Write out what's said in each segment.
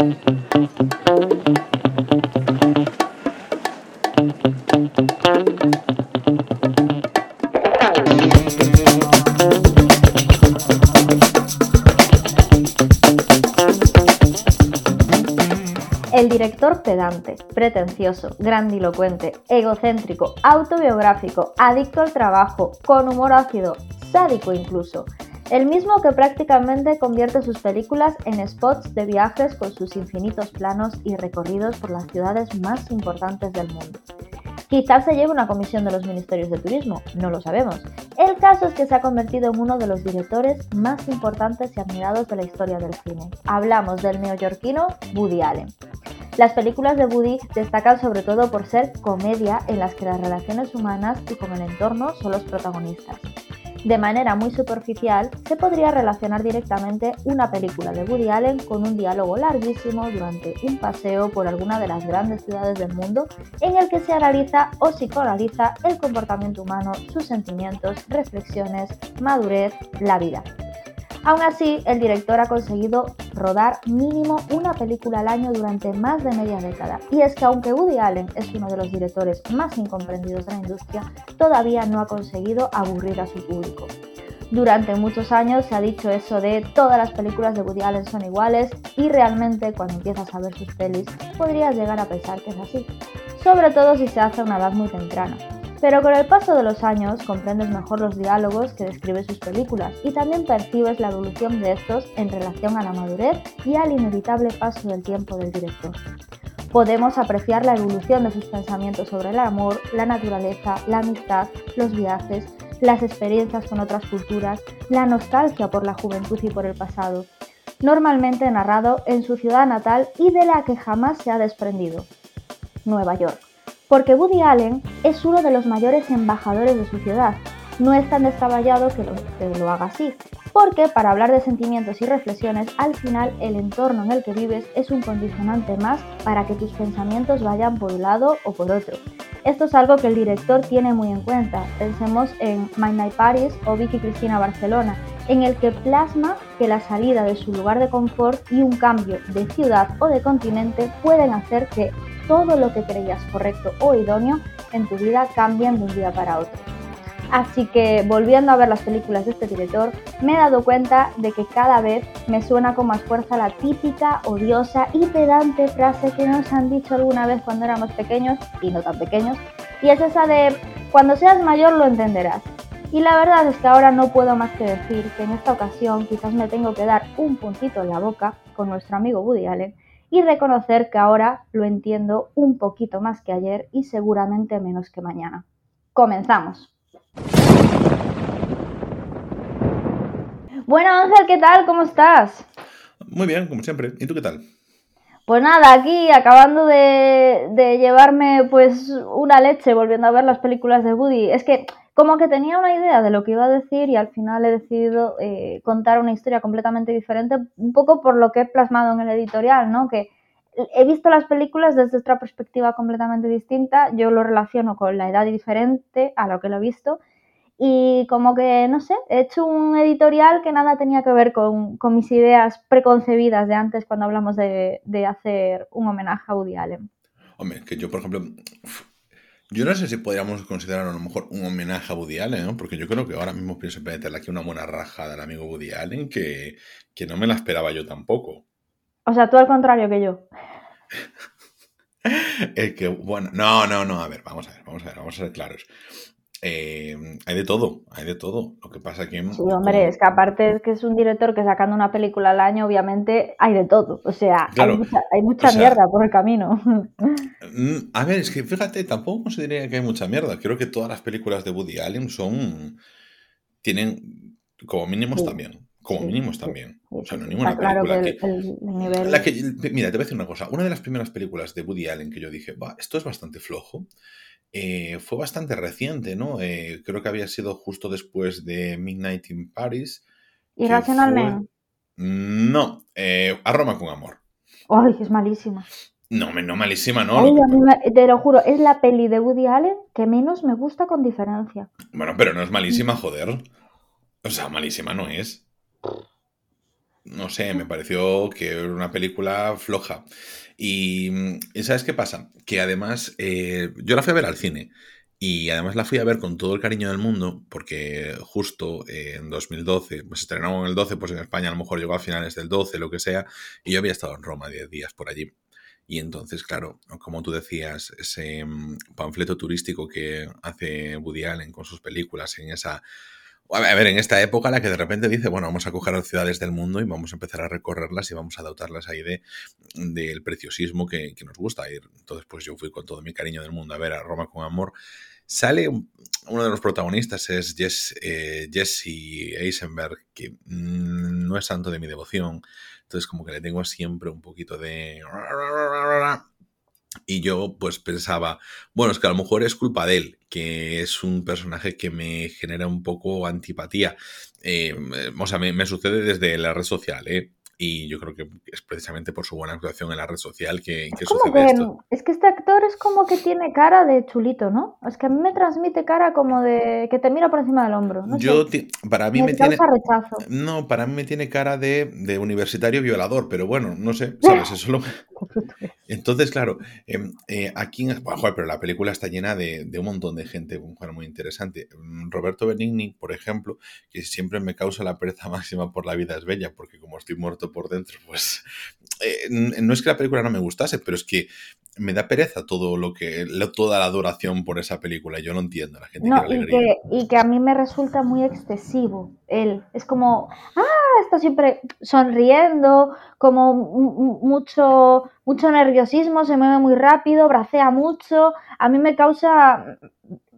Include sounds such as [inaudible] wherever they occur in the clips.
El director pedante, pretencioso, grandilocuente, egocéntrico, autobiográfico, adicto al trabajo, con humor ácido, sádico incluso. El mismo que prácticamente convierte sus películas en spots de viajes con sus infinitos planos y recorridos por las ciudades más importantes del mundo. Quizás se lleve una comisión de los ministerios de turismo, no lo sabemos. El caso es que se ha convertido en uno de los directores más importantes y admirados de la historia del cine. Hablamos del neoyorquino Woody Allen. Las películas de Woody destacan sobre todo por ser comedia en las que las relaciones humanas y con el entorno son los protagonistas. De manera muy superficial, se podría relacionar directamente una película de Woody Allen con un diálogo larguísimo durante un paseo por alguna de las grandes ciudades del mundo en el que se analiza o psicoanaliza el comportamiento humano, sus sentimientos, reflexiones, madurez, la vida. Aún así, el director ha conseguido rodar mínimo una película al año durante más de media década. Y es que aunque Woody Allen es uno de los directores más incomprendidos de la industria, todavía no ha conseguido aburrir a su público. Durante muchos años se ha dicho eso de todas las películas de Woody Allen son iguales y realmente cuando empiezas a ver sus pelis podrías llegar a pensar que es así, sobre todo si se hace a una edad muy temprana. Pero con el paso de los años comprendes mejor los diálogos que describe sus películas y también percibes la evolución de estos en relación a la madurez y al inevitable paso del tiempo del director. Podemos apreciar la evolución de sus pensamientos sobre el amor, la naturaleza, la amistad, los viajes, las experiencias con otras culturas, la nostalgia por la juventud y por el pasado, normalmente narrado en su ciudad natal y de la que jamás se ha desprendido, Nueva York porque Woody Allen es uno de los mayores embajadores de su ciudad. No es tan descabellado que lo, haga así, porque para hablar de sentimientos y reflexiones, al final el entorno en el que vives es un condicionante más para que tus pensamientos vayan por un lado o por otro. Esto es algo que el director tiene muy en cuenta. Pensemos en My Night Paris o Vicky Cristina Barcelona, en el que plasma que la salida de su lugar de confort y un cambio de ciudad o de continente pueden hacer que todo lo que creías correcto o idóneo en tu vida cambien de un día para otro. Así que volviendo a ver las películas de este director, me he dado cuenta de que cada vez me suena con más fuerza la típica, odiosa y pedante frase que nos han dicho alguna vez cuando éramos pequeños y no tan pequeños, y es esa de cuando seas mayor lo entenderás. Y la verdad es que ahora no puedo más que decir que en esta ocasión quizás me tengo que dar un puntito en la boca con nuestro amigo Woody Allen y reconocer que ahora lo entiendo un poquito más que ayer y seguramente menos que mañana. Comenzamos. Bueno Ángel, ¿qué tal? ¿Cómo estás? Muy bien, como siempre. ¿Y tú qué tal? Pues nada, aquí acabando de, de, llevarme pues una leche volviendo a ver las películas de Woody. Es que como que tenía una idea de lo que iba a decir y al final he decidido eh, contar una historia completamente diferente, un poco por lo que he plasmado en el editorial, ¿no? Que he visto las películas desde otra perspectiva completamente distinta, yo lo relaciono con la edad diferente a lo que lo he visto y como que, no sé, he hecho un editorial que nada tenía que ver con, con mis ideas preconcebidas de antes cuando hablamos de, de hacer un homenaje a Woody Allen. Hombre, que yo, por ejemplo, yo no sé si podríamos considerar a lo mejor un homenaje a Woody Allen, ¿no? Porque yo creo que ahora mismo pienso meterle aquí una buena rajada al amigo Woody Allen que, que no me la esperaba yo tampoco. O sea, tú al contrario que yo. [laughs] es que, bueno, no, no, no, a ver, vamos a ver, vamos a ver, vamos a ser claros. Eh, hay de todo, hay de todo. Lo que pasa que... Sí, hombre, es que aparte es que es un director que sacando una película al año, obviamente hay de todo. O sea, hay mucha, mierda por el camino. Mm, a ver, es que fíjate, tampoco consideraría que hay mucha mierda. Creo que todas las películas de Woody Allen son... tienen como mínimos también. Como mínimos también. o sea, no ninguna película que, Mira, te voy a decir una cosa. Una de las primeras películas de Woody Allen que yo dije, va, esto es bastante flojo. Eh, fue bastante reciente, ¿no? Eh, creo que había sido justo después de Midnight in Paris. ¿Irracionalmente? No, eh, A Roma con Amor. Ay, es malísima. No, no malísima, no. te lo juro, es la peli de Woody Allen que menos me gusta con diferencia. Bueno, pero no es malísima, joder. O sea, malísima no es. No sé, me pareció que era una película floja. Y, ¿sabes qué pasa? Que además eh, yo la fui a ver al cine. Y además la fui a ver con todo el cariño del mundo, porque justo en 2012, pues estrenó en el 12, pues en España a lo mejor llegó a finales del 12, lo que sea, y yo había estado en Roma 10 días por allí. Y entonces, claro, como tú decías, ese mm, panfleto turístico que hace Woody Allen con sus películas en esa a ver, en esta época la que de repente dice, bueno, vamos a coger las ciudades del mundo y vamos a empezar a recorrerlas y vamos a dotarlas ahí de, del preciosismo que, nos gusta ir. Entonces, pues yo fui con todo mi cariño del mundo a ver a Roma con amor. Sale uno de los protagonistas, es eh, Jesse Eisenberg, que no es santo de mi devoción. Entonces, como que le tengo siempre un poquito de y yo pues pensaba, bueno, es que a lo mejor es culpa de él, que es un personaje que me genera un poco antipatía. Eh, o sea, me, me, sucede desde la red social, ¿eh? Y yo creo que es precisamente por su buena actuación en la red social que, que sucede esto. Es que este actor es como que tiene cara de chulito, ¿no? Es que a mí me transmite cara como de que te mira por encima del hombro. yo, para mí me, tiene... Rechazo. No, para mí me tiene cara de, de, universitario violador, pero bueno, no sé, [laughs] ¿sabes? Eso lo... Entonces, claro, em, eh, aquí, bueno, pero la película está llena de, de un montón de gente muy interesante. Mm, Roberto Benigni, por ejemplo, que siempre me causa la pereza [laughs] máxima por La vida es bella, porque como estoy muerto por dentro, pues eh, no es que la película no me gustase, pero es que me da pereza todo lo que, toda la adoración por esa película. Yo no entiendo, la gente y, que, y que a mí me resulta muy excesivo él. Es como, ah, está siempre sonriendo, como mucho, mucho nerviosismo, se mueve muy rápido, bracea mucho. A mí me causa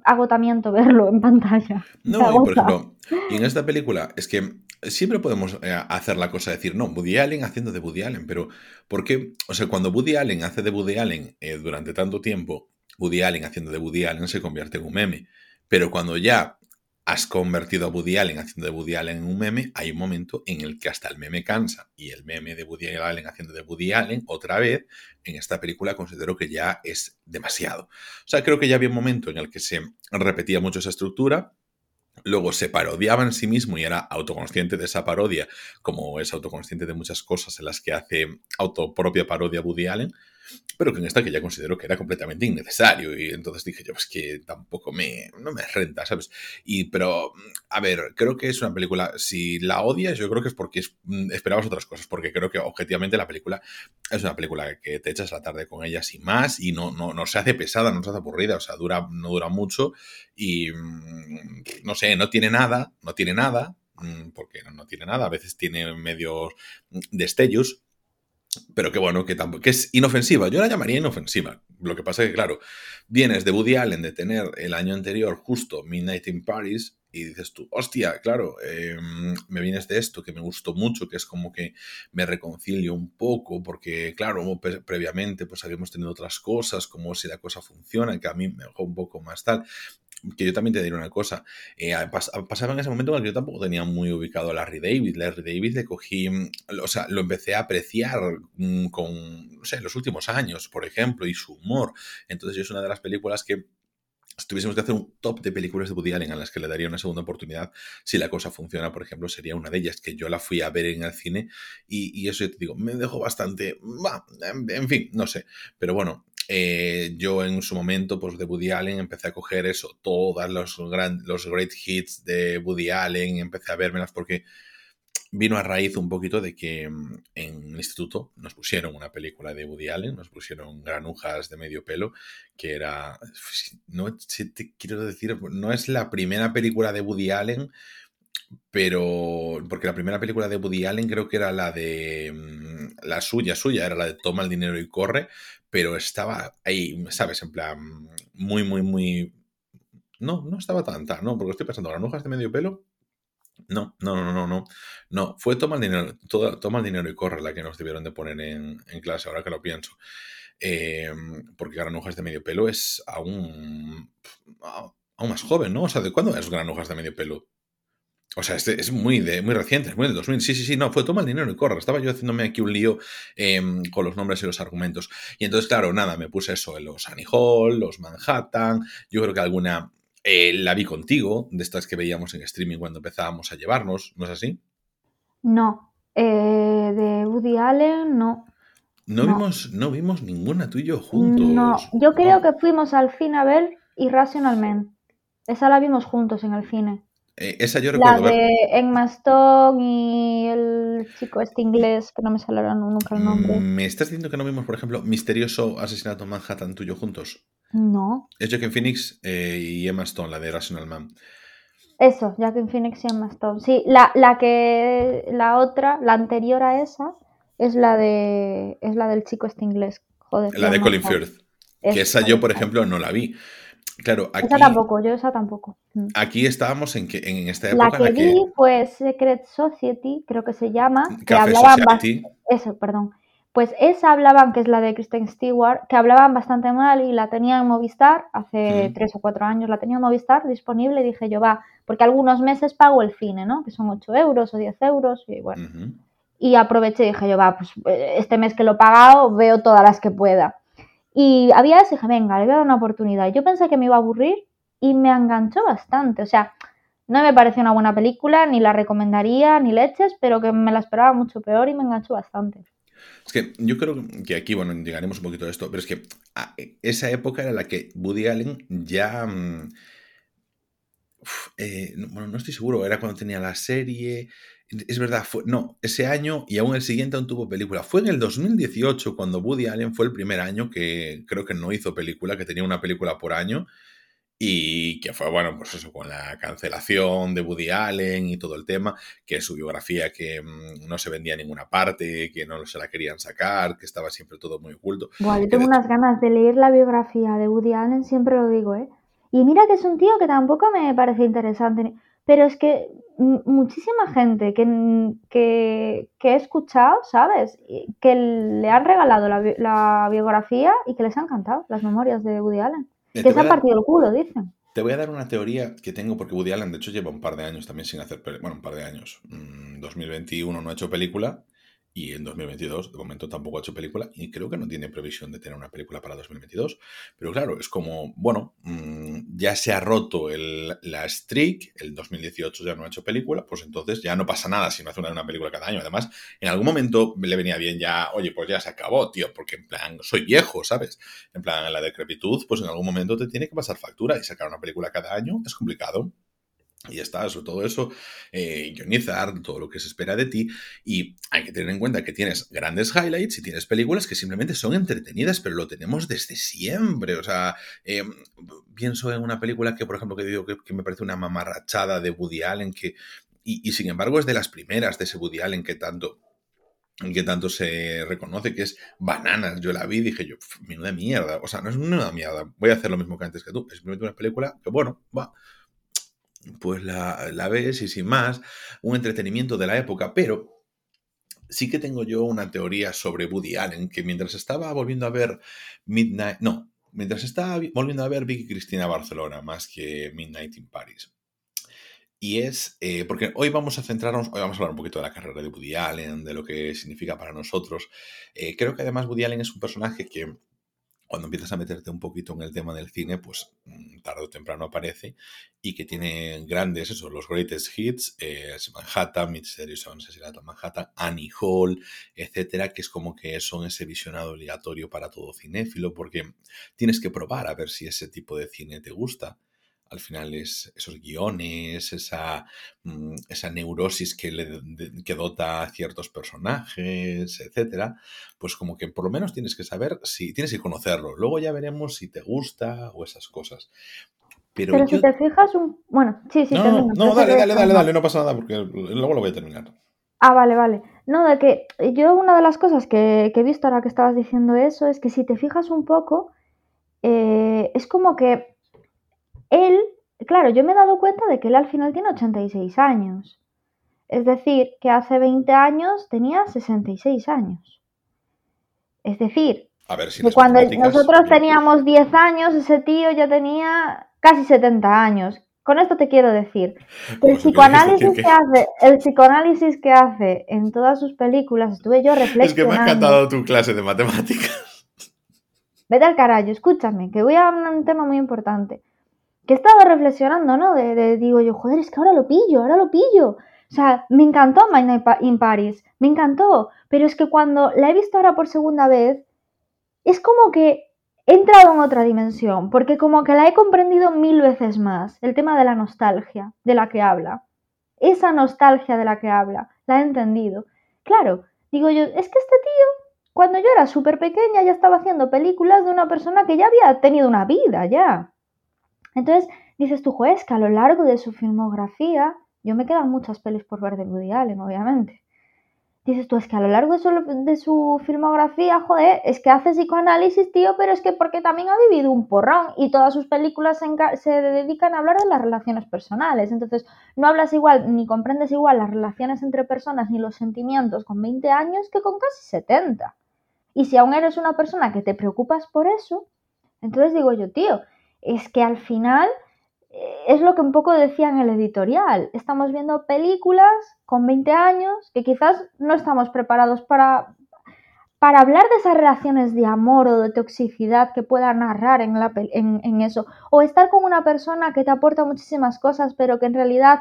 agotamiento [laughs] verlo en pantalla. No, y por ejemplo, y en esta película es que siempre podemos eh, hacer la cosa de decir, no, Woody Allen haciendo de Woody Allen, pero ¿por qué? O sea, cuando Woody Allen hace de Woody Allen eh, durante tanto tiempo, Woody Allen haciendo de Woody Allen se convierte en un meme. Pero cuando ya has convertido a Woody Allen haciendo de Woody Allen en un meme, hay un momento en el que hasta el meme cansa. Y el meme de Woody Allen haciendo de Woody Allen, otra vez, en esta película considero que ya es demasiado. O sea, creo que ya había un momento en el que se repetía mucho esa estructura, Luego se parodiaba en sí mismo y era autoconsciente de esa parodia, como es autoconsciente de muchas cosas en las que hace autopropia parodia Woody Allen pero que en esta que ya considero que era completamente innecesario y entonces dije yo, pues que tampoco me, no me renta, ¿sabes? Y, pero, a ver, creo que es una película, si la odias, yo creo que es porque mm, esperabas otras cosas, porque creo que objetivamente la película es una película que te echas la tarde con ella sin más y no, no, no se hace pesada, no se hace aburrida, o sea, dura, no dura mucho y, mm, no sé, no tiene nada, no tiene nada, mm, porque no tiene nada, a veces tiene medios destellos, pero que bueno, que que es inofensiva. Yo la llamaría inofensiva. Lo que pasa es que, claro, vienes de Woody Allen de tener el año anterior justo Midnight in Paris y dices tú, hostia, claro, em, me vienes de esto que me gustó mucho, que es como que me reconcilio un poco, porque claro, previamente pues habíamos tenido otras cosas, como si la cosa funciona, que a mí me dejó un poco más tal que yo también te diré una cosa. Eh, pasaba en ese momento en que yo tampoco tenía muy ubicado a Larry David. Larry David le cogí, mm, o sea, lo empecé a apreciar mm, con, no sé, los últimos años, por ejemplo, y su humor. Entonces, es una de las películas que si tuviésemos que hacer un top de películas de Woody Allen a las que le daría una segunda oportunidad, si la cosa funciona, por ejemplo, sería una de ellas, que yo la fui a ver en el cine y, eso yo te digo, me dejó bastante, en fin, no sé, pero bueno, eh, yo en su momento, pues de Woody Allen, empecé a coger eso, todos los, los great hits de Woody Allen, empecé a vérmelas porque vino a raíz un poquito de que mm, en el instituto nos pusieron una película de Woody Allen, nos pusieron granujas de medio pelo, que era, no quiero decir, no es la primera película de Woody Allen, pero porque la primera película de Woody Allen creo que era la de mm, la suya, suya, era la de Toma el dinero y corre, pero estaba ahí, ¿sabes? En plan, muy, muy, muy... No, no estaba tanta, no, porque estoy pensando, granujas de medio pelo. No, no, no, no, no. No, fue toma el dinero, toma el dinero y corre la que nos debieron de poner en, clase, ahora que lo pienso. Eh, porque granujas de medio pelo es aún, aún más joven, ¿no? O sea, ¿de cuándo es granujas de medio pelo? O sea, este es muy, de, muy reciente, es muy del 2000. Sí, sí, sí, no, fue toma el dinero y corre. Estaba yo haciéndome aquí un lío em, con los nombres y los argumentos. Y entonces, claro, nada, me puse eso en los Annie Hall, los Manhattan. Yo creo que alguna eh, la vi contigo, de estas que veíamos en streaming cuando empezábamos a llevarnos, ¿no es así? No, Eh, de Woody Allen, no. No, Vimos, no vimos ninguna tú y yo juntos. No, yo creo que fuimos al cine a ver Irrational Man. Esa la vimos juntos en el cine. Eh, esa yo recuerdo. La de Emma Stone y el chico este inglés, que no me sale nunca el nombre. Mm, ¿Me estás diciendo que no vimos, por ejemplo, Misterioso Asesinato en Manhattan tuyo juntos? No. Es Joaquin Phoenix eh, y Emma Stone, la de Irrational Man. Eso, Joaquin Phoenix y Emma Stone. Sí, la, la que. La otra, la anterior a esa, es la de es la del chico este inglés. Joder. La de Colin Firth. Que esa yo, por ejemplo, no la vi. Claro, aquí, esa tampoco, yo esa tampoco. Mm. Aquí estábamos en, que, en esta época. La que, vi fue Secret Society, creo que se llama. que hablaban Eso, perdón. Pues esa hablaban, que es la de Kristen Stewart, que hablaban bastante mal y la tenía en Movistar, hace tres o cuatro años la tenía en Movistar disponible y dije yo, va, porque algunos meses pago el cine, ¿no? Que son 8 euros o 10 euros y bueno. Y aproveché y dije yo, va, pues eh, este mes que lo he pagado veo todas las que pueda. Y había ese dije, venga, le voy a dar una oportunidad. Yo pensé que me iba a aburrir y me enganchó bastante. O sea, no me pareció una buena película, ni la recomendaría, ni leches, pero que me la esperaba mucho peor y me enganchó bastante. Es que yo creo que aquí, bueno, llegaremos un poquito a esto, pero es que ah, esa época era la que Woody Allen ya... Mm, eh, bueno, no estoy seguro, era cuando tenía la serie, es verdad, fue, no, ese año y aún el siguiente aún tuvo película. Fue en el 2018 cuando Woody Allen fue el primer año que creo que no hizo película, que tenía una película por año y que fue, bueno, pues eso, con la cancelación de Woody Allen y todo el tema, que su biografía que mm, no se vendía en ninguna parte, que no se la querían sacar, que estaba siempre todo muy oculto. Bueno, yo tengo unas ganas de leer la biografía de Woody Allen, siempre lo digo, ¿eh? Y mira que es un tío que tampoco me parece interesante. Pero es que muchísima gente que, que, he escuchado, ¿sabes? Que le han regalado la, biografía y que les han encantado las memorias de Woody Allen. Que se han partido el culo, dicen. Te voy a dar una teoría que tengo porque Woody Allen, de hecho, lleva un par de años también sin hacer, bueno, un par de años. 2021 mm, no ha hecho película y en 2022, de momento, tampoco ha hecho película y creo que no tiene previsión de tener una película para 2022. Pero claro, es como, bueno, mm, ya se ha roto el, la streak, el 2018 ya no ha hecho película, pues entonces ya no pasa nada si no hace una, película cada año. Además, en algún momento le venía bien ya, oye, pues ya se acabó, tío, porque en plan, soy viejo, ¿sabes? En plan, la decrepitud, pues en algún momento te tiene que pasar factura y sacar una película cada año es complicado. Y está, sobre todo eso, eh, todo lo que se espera de ti. Y hay que tener en cuenta que tienes grandes highlights y tienes películas que simplemente son entretenidas, pero lo tenemos desde siempre. O sea, em, pienso en una película que, por ejemplo, que digo que, me parece una mamarrachada de Woody Allen, que, y, sin embargo es de las primeras de ese Woody Allen que tanto que tanto se reconoce, que es Bananas. Yo la vi y dije yo, menuda mierda. O sea, no es una mierda. Voy a hacer lo mismo que antes que tú. Es simplemente una película que, bueno, va pues la, ves y sin más, un entretenimiento de la época, pero sí que tengo yo una teoría sobre Woody Allen, que mientras estaba volviendo a ver Midnight, no, mientras estaba volviendo a ver Vicky Cristina Barcelona más que Midnight in Paris. Y es, eh, porque hoy vamos a centrarnos, hoy vamos a hablar un poquito de la carrera de Woody Allen, de lo que significa para nosotros. Eh, creo que además Woody Allen es un personaje que cuando empiezas a meterte un poquito en el tema del cine, pues mm, tarde o temprano aparece y que tiene grandes, eso, los greatest hits, eh, Manhattan, Mysterious Asesinato Manhattan, Annie Hall, etcétera, que es como que son ese visionado obligatorio para todo cinéfilo, porque tienes que probar a ver si ese tipo de cine te gusta al final es esos guiones, esa, mm, esa neurosis que, le, que dota a ciertos personajes, etcétera, pues como que por lo menos tienes que saber si tienes que conocerlo. Luego ya veremos si te gusta o esas cosas. Pero, si te fijas un... Bueno, sí, sí, no, no, dale, dale, dale, dale, no pasa nada porque luego lo voy a terminar. Ah, vale, vale. No, de que yo una de las cosas que, he visto ahora que estabas diciendo eso es que si te fijas un poco, eh, es como que él, claro, yo me he dado cuenta de que él al final tiene 86 años. Es decir, que hace 20 años tenía 66 años. Es decir, que cuando nosotros teníamos 10 años, ese tío ya tenía casi 70 años. Con esto te quiero decir el psicoanálisis que... hace, el psicoanálisis que hace en todas sus películas, estuve yo reflexionando. Es que me ha encantado tu clase de matemáticas. Vete al carajo, escúchame, que voy a hablar de un tema muy importante que estaba reflexionando, ¿no? De, digo yo, joder, es que ahora lo pillo, ahora lo pillo. O sea, me encantó My in Paris, me encantó, pero es que cuando la he visto ahora por segunda vez, es como que he entrado en otra dimensión, porque como que la he comprendido mil veces más, el tema de la nostalgia de la que habla. Esa nostalgia de la que habla, la he entendido. Claro, digo yo, es que este tío, cuando yo era súper pequeña, ya estaba haciendo películas de una persona que ya había tenido una vida, ya. Entonces, dices tú, juez, que a lo largo de su filmografía, yo me quedan muchas pelis por ver de Woody Allen, obviamente dices tú, es que a lo largo de su, filmografía, joder, es que hace psicoanálisis, tío, pero es que porque también ha vivido un porrón y todas sus películas se, dedican a hablar de las relaciones personales. Entonces, no hablas igual ni comprendes igual las relaciones entre personas ni los sentimientos con 20 años que con casi 70. Y si aún eres una persona que te preocupas por eso, entonces digo yo, tío, es que al final es lo que un poco decía en el editorial. Estamos viendo películas con 20 años que quizás no estamos preparados para, para hablar de esas relaciones de amor o de toxicidad que pueda narrar en, la, en, eso. O estar con una persona que te aporta muchísimas cosas, pero que en realidad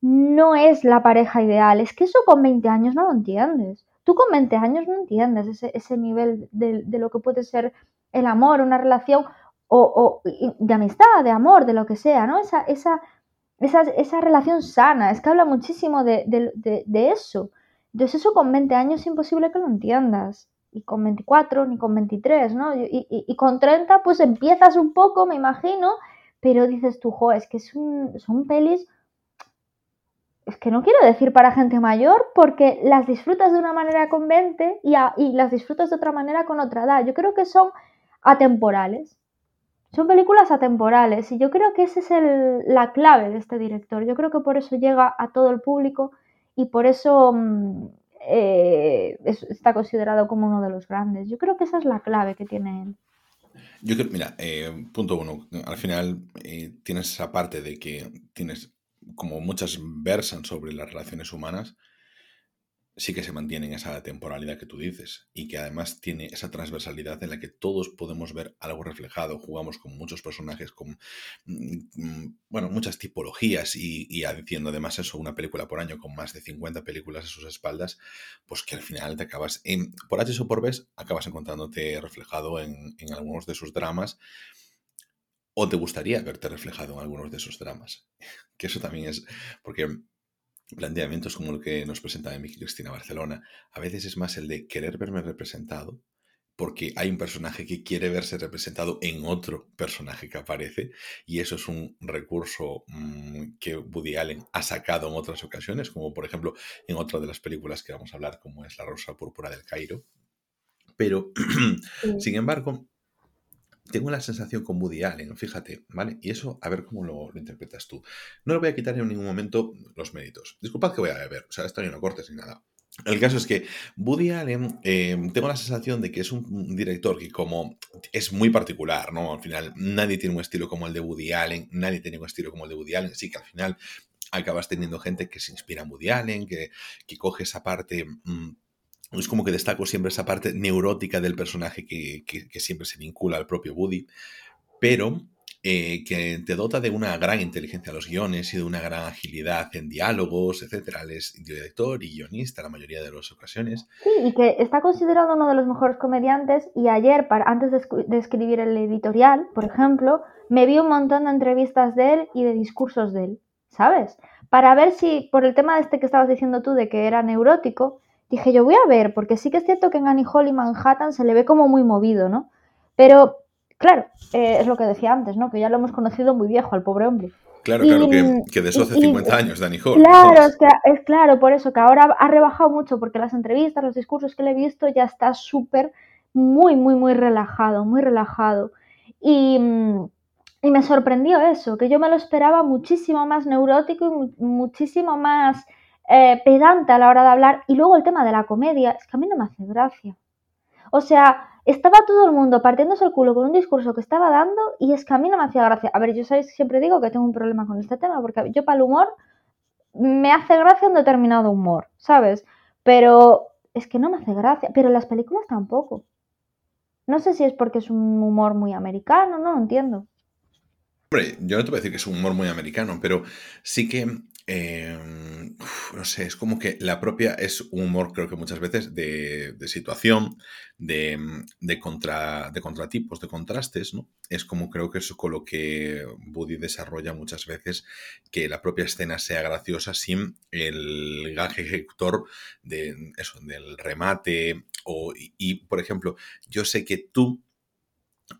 no es la pareja ideal. Es que eso con 20 años no lo entiendes. Tú con 20 años no entiendes ese, ese nivel de, de, lo que puede ser el amor, una relación, o, de amistad, de amor, de lo que sea, ¿no? Esa, esa, esa, relación sana, es que habla muchísimo de, eso. Entonces eso con 20 años es imposible que lo entiendas. Y con 24, ni con 23, ¿no? Y, con 30 pues empiezas un poco, me imagino, pero dices tú, jo, es que es son pelis, es que no quiero decir para gente mayor, porque las disfrutas de una manera con 20 y, y las disfrutas de otra manera con otra edad. Yo creo que son atemporales. Son películas atemporales y yo creo que esa es la clave de este director. Yo creo que por eso llega a todo el público y por eso mm, eh, está considerado como uno de los grandes. Yo creo que esa es la clave que tiene él. Yo creo, mira, eh, punto uno, al final eh, tienes esa parte de que tienes, como muchas versan sobre las relaciones humanas, sí que se mantiene en esa temporalidad que tú dices y que además tiene esa transversalidad en la que todos podemos ver algo reflejado. Jugamos con muchos personajes, con mm, bueno, muchas tipologías y, y además eso, una película por año con más de 50 películas a sus espaldas, pues que al final te acabas, en, por H o por B, acabas encontrándote reflejado en, en algunos de sus dramas o te gustaría verte reflejado en algunos de esos dramas. [laughs] Que eso también es, porque planteamientos como el que nos presenta mi Cristina Barcelona, a veces es más el de querer verme representado, porque hay un personaje que quiere verse representado en otro personaje que aparece, y eso es un recurso mm, que Woody Allen ha sacado en otras ocasiones, como por ejemplo en otra de las películas que vamos a hablar, como es La Rosa Púrpura del Cairo. Pero, [clears throat] sin embargo, tengo la sensación con Woody Allen, fíjate, ¿vale? Y eso, a ver cómo lo, interpretas tú. No le voy a quitar en ningún momento los méritos. Disculpad que voy a ver, o sea, esto no cortes ni nada. El caso es que Woody Allen, eh, tengo la sensación de que es un director que como es muy particular, ¿no? Al final nadie tiene un estilo como el de Woody Allen, nadie tiene un estilo como el de Woody Allen, sí que al final acabas teniendo gente que se inspira en Woody Allen, que, que coge esa parte... Mm, es como que destaco siempre esa parte neurótica del personaje que, siempre se vincula al propio Woody, pero eh, que te dota de una gran inteligencia en los guiones y de una gran agilidad en diálogos, etcétera. Él es director y guionista la mayoría de las ocasiones. Sí, y que está considerado uno de los mejores comediantes. Y ayer, para, antes de, de escribir el editorial, por ejemplo, me vi un montón de entrevistas de él y de discursos de él, ¿sabes? Para ver si, por el tema de este que estabas diciendo tú, de que era neurótico, dije yo voy a ver, porque sí que es cierto que en Annie Hall y Manhattan se le ve como muy movido, ¿no? Pero, claro, eh, es lo que decía antes, ¿no? Que ya lo hemos conocido muy viejo al pobre hombre. Claro, claro, que, de eso hace 50 años, Annie Hall. Claro, es, que, es claro, por eso, que ahora ha rebajado mucho, porque las entrevistas, los discursos que le he visto, ya está súper, muy, muy, muy relajado, muy relajado. Y, y, me sorprendió eso, que yo me lo esperaba muchísimo más neurótico y muchísimo más eh, pedante a la hora de hablar. Y luego el tema de la comedia, es que a mí no me hace gracia. O sea, estaba todo el mundo partiéndose el culo con un discurso que estaba dando y es que a mí no me hacía gracia. A ver, yo sabéis, siempre digo que tengo un problema con este tema porque yo para el humor me hace gracia un determinado humor, ¿sabes? Pero es que no me hace gracia. Pero las películas tampoco. No sé si es porque es un humor muy americano, no lo entiendo. Hombre, yo no te voy a decir que es un humor muy americano, pero sí que... Eh no sé, es como que la propia es un humor, creo que muchas veces, de, situación, de, de, contra, de contratipos, de contrastes, ¿no? Es como creo que es con lo que Buddy desarrolla muchas veces que la propia escena sea graciosa sin el gaje ejecutor de eso, del remate. O, y, por ejemplo, yo sé que tú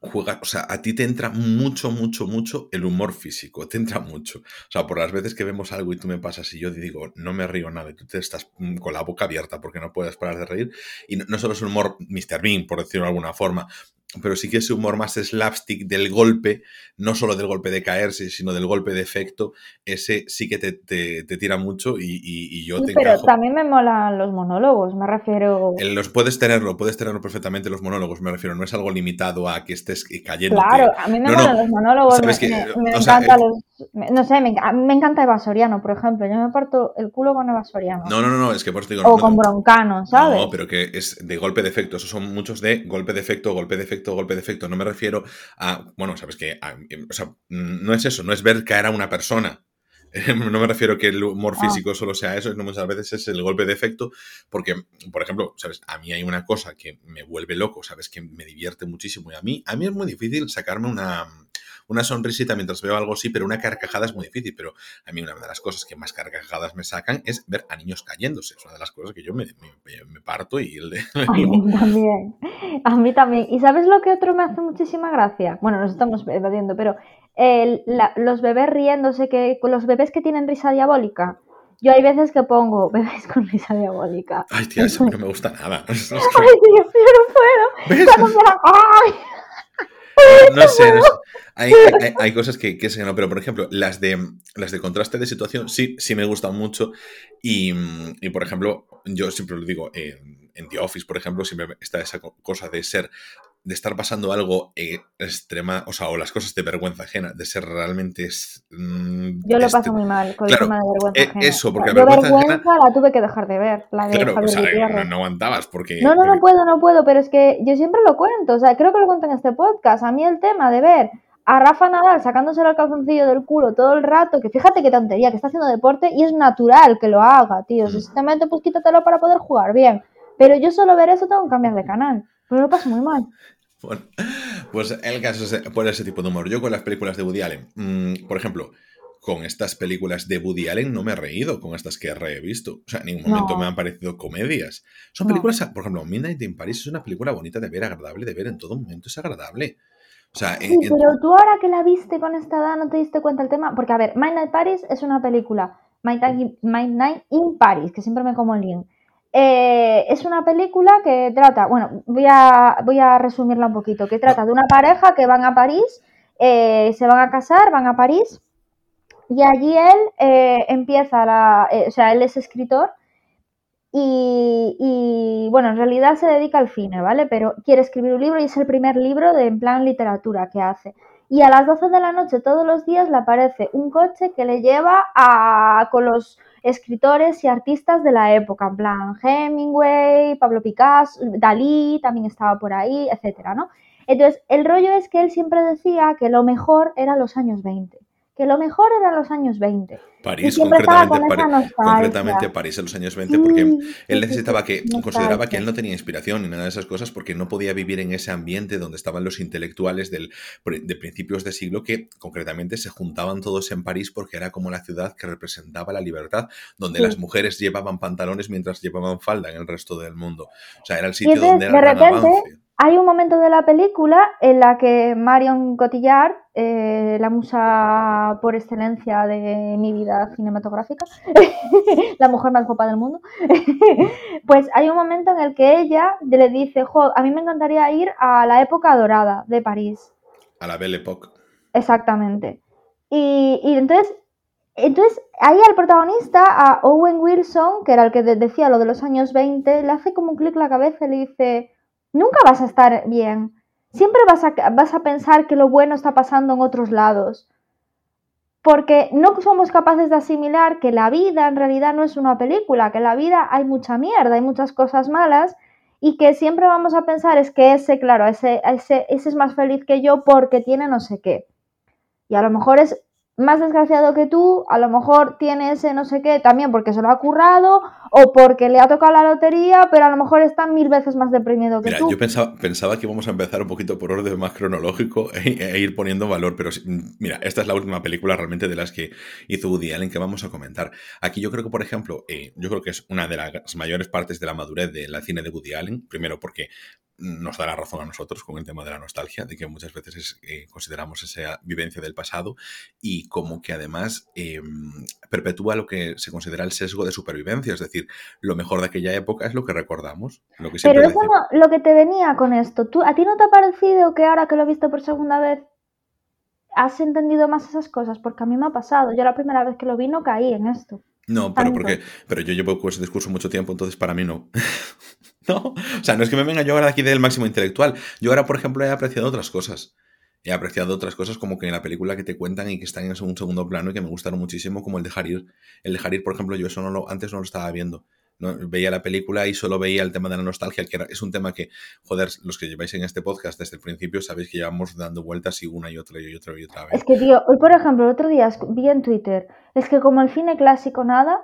juega, o sea, a ti te entra mucho, mucho, mucho el humor físico, te entra mucho. O sea, por las veces que vemos algo y tú me pasas y yo digo, no me río nada, y tú te estás mm, con la boca abierta porque no puedes parar de reír. Y no, no solo es un humor Mr. Bean, por decirlo de alguna forma, pero sí que ese humor más slapstick del golpe, no solo del golpe de caerse, sino del golpe de efecto, ese sí que te, te, tira mucho y, y, yo te Pero también me molan los monólogos, me refiero... Los puedes tenerlo, puedes tenerlo perfectamente los monólogos, me refiero, no es algo limitado a que estés cayendo. Claro, a mí me molan los monólogos, me, encanta eh, los... No sé, me, me, encanta Eva Soriano, por ejemplo, yo me parto el culo con Eva Soriano. No, no, no, es que por eso digo... O con Broncano, ¿sabes? No, pero que es de golpe de efecto, esos son muchos de golpe de efecto, golpe de efecto golpe de efecto. No me refiero a, bueno, sabes que, o sea, no es eso, no es ver caer a una persona. [laughs] No me refiero a que el humor ah. físico solo sea eso, no muchas veces es el golpe de efecto, porque, por ejemplo, ¿sabes? A mí hay una cosa que me vuelve loco, ¿sabes? Que me divierte muchísimo y a mí, a mí es muy difícil sacarme una, una sonrisita mientras veo algo así, pero una carcajada es muy difícil. Pero a mí una de las cosas que más carcajadas me sacan es ver a niños cayéndose. Es una de las cosas que yo me, parto y el de... [laughs] A mí también. A mí también. ¿Y sabes lo que otro me hace muchísima gracia? Bueno, nos estamos evadiendo, pero los bebés riéndose, que los bebés que tienen risa diabólica. Yo hay veces que pongo [laughs] bebés con risa diabólica. Ay, tía, eso no me gusta nada. [laughs] Ay, Dios, yo no puedo. ¡Ay! No sé, Hay, hay, cosas que, que no, pero por ejemplo, las de, las de contraste de situación sí, sí me gustan mucho. Y, y por ejemplo, yo siempre lo digo, en The Office, por ejemplo, siempre está esa cosa de ser de estar pasando algo eh, extrema, o sea, o las cosas de vergüenza ajena, de ser realmente... Mm, Yo lo paso este muy mal con el tema de vergüenza eh, ajena. Eso, porque la vergüenza, la tuve que dejar de ver, la de claro, o sea, no, aguantabas porque... No, no, no puedo, no puedo, pero es que yo siempre lo cuento, o sea, creo que lo cuento en este podcast, a mí el tema de ver a Rafa Nadal sacándoselo el calzoncillo del culo todo el rato, que fíjate qué tontería, que está haciendo deporte y es natural que lo haga, tío, si mm. mete, pues quítatelo para poder jugar bien, pero yo solo ver eso tengo que cambiar de canal. Pero lo paso muy mal. Bueno, pues el caso es por ese tipo de humor. Yo con las películas de Woody Allen, mm, por ejemplo, con estas películas de Woody Allen no me he reído con estas que he revisto. O sea, en ningún momento me han parecido comedias. Son películas, por ejemplo, Midnight in Paris es una película bonita de ver, agradable de ver, en todo momento es agradable. O sea, sí, pero tú ahora que la viste con esta edad no te diste cuenta el tema. Porque, a ver, Midnight Paris es una película. Midnight in Paris, que siempre me como el link eh, es una película que trata, bueno, voy a, voy a resumirla un poquito, que trata de una pareja que van a París, eh, se van a casar, van a París, y allí él eh, empieza la, o sea, él es escritor y, y, bueno, en realidad se dedica al cine, ¿vale? Pero quiere escribir un libro y es el primer libro de en plan literatura que hace. Y a las 12 de la noche todos los días le aparece un coche que le lleva a, con los escritores y artistas de la época, en plan Hemingway, Pablo Picasso, Dalí también estaba por ahí, etcétera, ¿no? Entonces, el rollo es que él siempre decía que lo mejor era los años 20 que lo mejor eran los años 20. París, concretamente, concretamente París en los años 20, porque él necesitaba que, consideraba que él no tenía inspiración ni nada de esas cosas porque no podía vivir en ese ambiente donde estaban los intelectuales del, de principios de siglo que concretamente se juntaban todos en París porque era como la ciudad que representaba la libertad, donde las mujeres llevaban pantalones mientras llevaban falda en el resto del mundo. O sea, era el sitio donde era el avance. Hay un momento de la película en la que Marion Cotillard, eh, la musa por excelencia de mi vida cinematográfica, [laughs] la mujer más guapa del mundo, [laughs] pues hay un momento en el que ella le dice, jo, a mí me encantaría ir a la época dorada de París. A la Belle Époque. Exactamente. Y, entonces, entonces, ahí al protagonista, a Owen Wilson, que era el que decía lo de los años 20, le hace como un clic la cabeza y le dice nunca vas a estar bien. Siempre vas a, vas a pensar que lo bueno está pasando en otros lados. Porque no somos capaces de asimilar que la vida en realidad no es una película, que en la vida hay mucha mierda, hay muchas cosas malas y que siempre vamos a pensar es que ese, claro, ese, ese, ese es más feliz que yo porque tiene no sé qué. Y a lo mejor es más desgraciado que tú, a lo mejor tiene ese no sé qué también porque se lo ha currado o porque le ha tocado la lotería, pero a lo mejor está mil veces más deprimido que tú. Yo pensaba, pensaba que íbamos a empezar un poquito por orden más cronológico e, e, ir poniendo valor, pero mira, esta es la última película realmente de las que hizo Woody Allen que vamos a comentar. Aquí yo creo que, por ejemplo, eh, yo creo que es una de las mayores partes de la madurez del cine de Woody Allen, primero porque nos da la razón a nosotros con el tema de la nostalgia, de que muchas veces eh, consideramos esa vivencia del pasado y como que además em, perpetúa lo que se considera el sesgo de supervivencia, es decir, lo mejor de aquella época es lo que recordamos. Lo que Pero eso no, lo que te venía con esto, ¿tú, ¿a ti no te ha parecido que ahora que lo he visto por segunda vez has entendido más esas cosas? Porque a mí me ha pasado, yo la primera vez que lo vi no caí en esto. No, pero porque, pero yo llevo con ese discurso mucho tiempo, entonces para mí no. [laughs] ¿no? O sea, no es que me venga yo ahora aquí del máximo intelectual. Yo ahora, por ejemplo, he apreciado otras cosas. He apreciado otras cosas como que en la película que te cuentan y que están en un segundo plano y que me gustaron muchísimo, como el de Harir. El de Harir, por ejemplo, yo eso no lo, antes no lo estaba viendo. ¿No? Veía la película y solo veía el tema de la nostalgia, que es un tema que, joder, los que lleváis en este podcast desde el principio sabéis que llevamos dando vueltas y una y otra y otra y otra vez. Es que, tío, hoy, por ejemplo, el otro día vi en Twitter, es que como el cine clásico nada,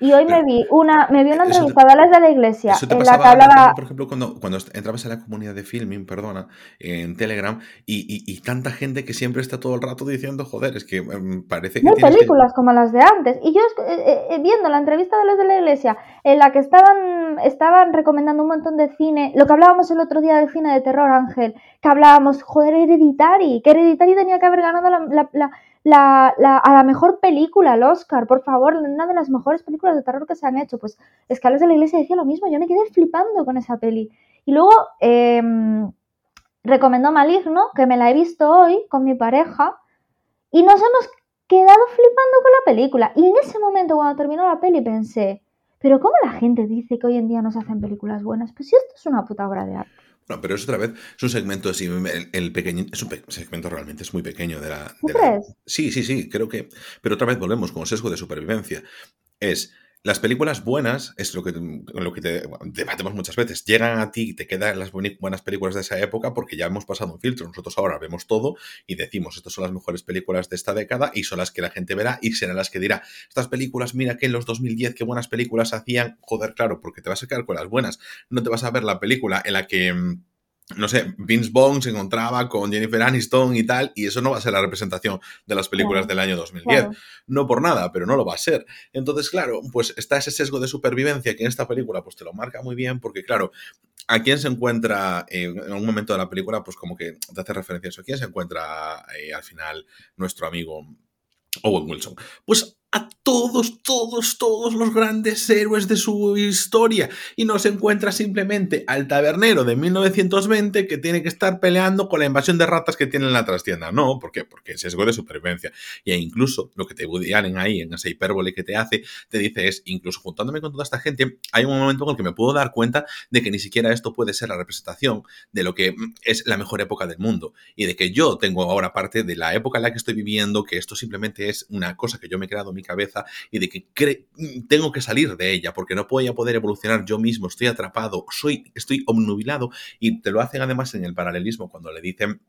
y hoy me vi una, me vi una entrevista de las de la iglesia en la que hablaba. Por ejemplo, cuando, cuando entrabas a la comunidad de filming, perdona, en Telegram, y, y, tanta gente que siempre está todo el rato diciendo, joder, es que em, parece que. hay películas como las de antes. Y yo eh, eh, viendo la entrevista de las de la iglesia, en la que estaban, estaban recomendando un montón de cine, lo que hablábamos el otro día del cine de terror, Ángel, que hablábamos, joder, Hereditary, que Hereditary tenía que haber ganado la, la la, a la mejor película, el Oscar, por favor, una de las mejores películas de terror que se han hecho. Pues Escalas de la Iglesia decía lo mismo, yo me quedé flipando con esa peli. Y luego em, recomendó Maligno, que me la he visto hoy con mi pareja, y nos hemos quedado flipando con la película. Y en ese momento, cuando terminó la peli, pensé, pero ¿cómo la gente dice que hoy en día no se hacen películas buenas? Pues si esto es una puta obra de arte. No, pero es otra vez, es un segmento así, el, pequeño, es un segmento realmente es muy pequeño de la... Sí, sí, sí, creo que... Pero otra vez volvemos con sesgo de supervivencia. Es las películas buenas, es lo que, te debatemos muchas veces, llegan a ti y te quedan las buenas películas de esa época porque ya hemos pasado un filtro. Nosotros ahora vemos todo y decimos, estas son las mejores películas de esta década y son las que la gente verá y serán las que dirá, estas películas, mira que en los 2010 qué buenas películas hacían. Joder, claro, porque te vas a quedar con las buenas. No te vas a ver la película en la que mm, no sé, Vince Vaughn se encontraba con Jennifer Aniston y tal, y eso no va a ser la representación de las películas del año 2010. No por nada, pero no lo va a ser. Entonces, claro, pues está ese sesgo de supervivencia que en esta película pues te lo marca muy bien, porque claro, ¿a quién se encuentra eh, en un momento de la película? Pues como que te hace referencia a eso. ¿A quién se encuentra eh, al final nuestro amigo Owen Wilson? Pues a todos, todos, todos los grandes héroes de su historia y no se encuentra simplemente al tabernero de 1920 que tiene que estar peleando con la invasión de ratas que tiene en la trastienda. No, ¿por qué? Porque es sesgo de supervivencia. Y incluso lo que te en ahí, en esa hipérbole que te hace, te dice es, incluso juntándome con toda esta gente, hay un momento en el que me puedo dar cuenta de que ni siquiera esto puede ser la representación de lo que es la mejor época del mundo y de que yo tengo ahora parte de la época en la que estoy viviendo, que esto simplemente es una cosa que yo me he creado cabeza y de que tengo que salir de ella porque no voy a poder evolucionar yo mismo, estoy atrapado, soy, estoy obnubilado y te lo hacen además en el paralelismo cuando le dicen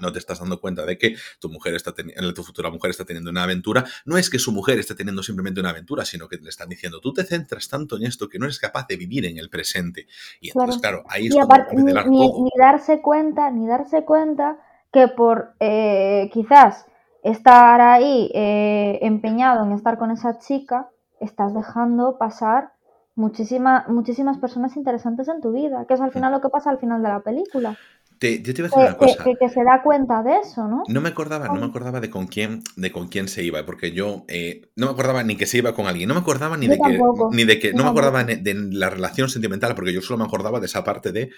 no te estás dando cuenta de que tu mujer está tu futura mujer está teniendo una aventura, no es que su mujer esté teniendo simplemente una aventura, sino que le están diciendo, tú te centras tanto en esto que no eres capaz de vivir en el presente. Y entonces, claro, ahí es ni, ni, darse cuenta, ni darse cuenta que por eh, quizás estar ahí eh, empeñado en estar con esa chica, estás dejando pasar muchísima, muchísimas personas interesantes en tu vida, que es al final lo que pasa al final de la película. Te, yo te iba a decir una cosa. Que, se da cuenta de eso, ¿no? No me acordaba, no me acordaba de con quién, de con quién se iba, porque yo eh, no me acordaba ni que se iba con alguien, no me acordaba ni de que, ni de que, no me acordaba de la relación sentimental, porque yo solo me acordaba de esa parte de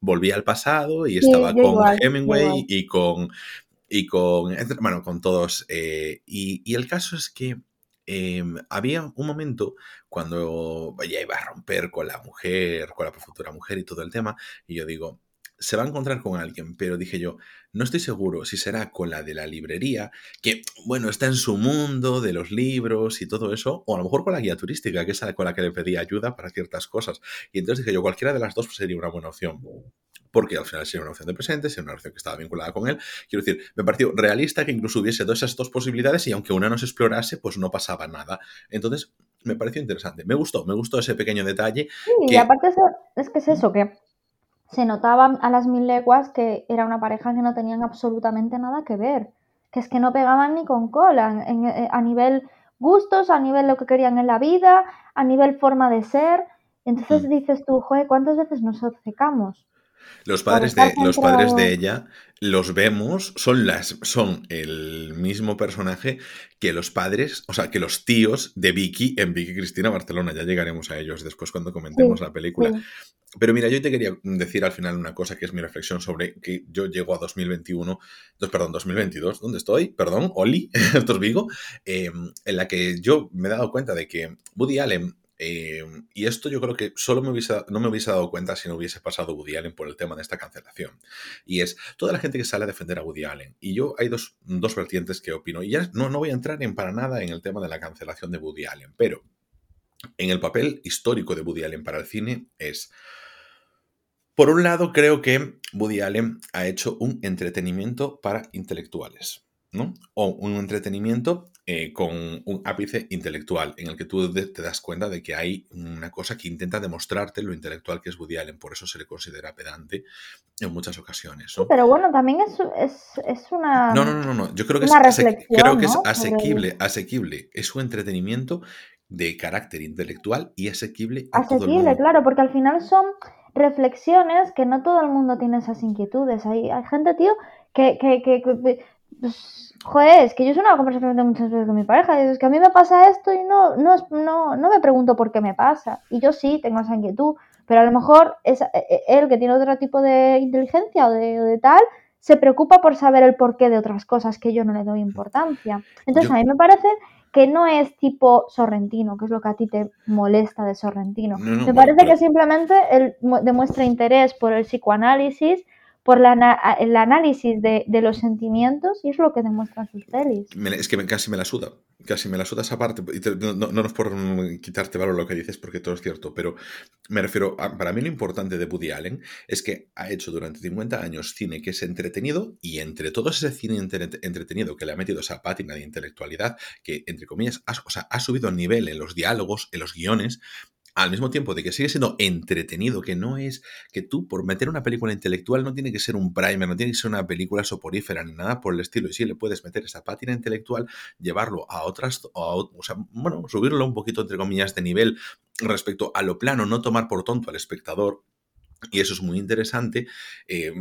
volví al pasado y estaba con Hemingway y con y con, bueno, con todos. Eh, y, el caso es que em, había un momento cuando ella iba a romper con la mujer, con la futura mujer y todo el tema, y yo digo, se va a encontrar con alguien, pero dije yo, no estoy seguro si será con la de la librería, que, bueno, está en su mundo de los libros y todo eso, o a lo mejor con la guía turística, que es la con la que le pedí ayuda para ciertas cosas. Y entonces dije yo, cualquiera de las dos sería una buena opción. porque al final sería una opción de presente, sería una opción que estaba vinculada con él. Quiero decir, me pareció realista que incluso hubiese todas esas dos posibilidades y aunque una no se explorase, pues no pasaba nada. Entonces, me pareció interesante. Me gustó, me gustó ese pequeño detalle. Sí, y aparte es que es eso, que se notaba a las mil leguas que era una pareja que no tenían absolutamente nada que ver, que es que no pegaban ni con cola eh, a nivel gustos, a nivel lo que querían en la vida, a nivel forma de ser. Entonces mm. dices tú, joder, ¿cuántas veces nos obcecamos? Los padres, de, los padres de ella los vemos, son, las, son el mismo personaje que los padres, o sea, que los tíos de Vicky en Vicky Cristina Barcelona. Ya llegaremos a ellos después cuando comentemos la película. Pero mira, yo te quería decir al final una cosa que es mi reflexión sobre que yo llego a 2021, perdón, 2022, ¿dónde estoy? Perdón, Oli, [laughs] esto es Vigo, em, en la que yo me he dado cuenta de que Woody Allen em, y esto yo creo que solo me hubiese, no me hubiese dado cuenta si no hubiese pasado Woody Allen por el tema de esta cancelación. Y es toda la gente que sale a defender a Woody Allen. Y yo hay dos, dos vertientes que opino. Y ya no, no voy a entrar en para nada en el tema de la cancelación de Woody Allen, pero en el papel histórico de Woody Allen para el cine es por un lado, creo que Woody Allen ha hecho un entretenimiento para intelectuales, ¿no? O un entretenimiento eh, con un ápice intelectual, en el que tú te das cuenta de que hay una cosa que intenta demostrarte lo intelectual que es Woody Allen, por eso se le considera pedante en muchas ocasiones. pero bueno, también es, una. No, no, no, no, yo creo que, es, creo que es asequible, asequible. Es un entretenimiento de carácter intelectual y asequible a todo el mundo. claro, porque al final son reflexiones que no todo el mundo tiene esas inquietudes. Hay, hay gente, tío, que, que, que, pues, joder, es que yo soy una conversación de muchas veces con mi pareja, y es que a mí me pasa esto y no, no, no, no me pregunto por qué me pasa. Y yo sí tengo esa inquietud, pero a lo mejor es e, e, él que tiene otro tipo de inteligencia o de, de tal, se preocupa por saber el porqué de otras cosas que yo no le doy importancia. Entonces, a mí me parece que no es tipo Sorrentino, que es lo que a ti te molesta de Sorrentino. Me parece que simplemente él demuestra interés por el psicoanálisis, por el análisis de, los sentimientos y es lo que demuestran sus pelis. Es que casi me la suda, casi me la suda esa parte. No, no, no, es por quitarte valor lo que dices porque todo es cierto, pero me refiero, a, para mí lo importante de Woody Allen es que ha hecho durante 50 años cine que es entretenido y entre todo ese cine entretenido que le ha metido esa pátina de intelectualidad que, entre comillas, ha, o sea, ha subido el nivel en los diálogos, en los guiones, al mismo tiempo de que sigue siendo entretenido, que no es que tú por meter una película intelectual no tiene que ser un primer, no tiene que ser una película soporífera ni nada por el estilo, y sí le puedes meter esa pátina intelectual, llevarlo a otras, o, sea, bueno, subirlo un poquito entre comillas de nivel respecto a lo plano, no tomar por tonto al espectador, y eso es muy interesante. Eh,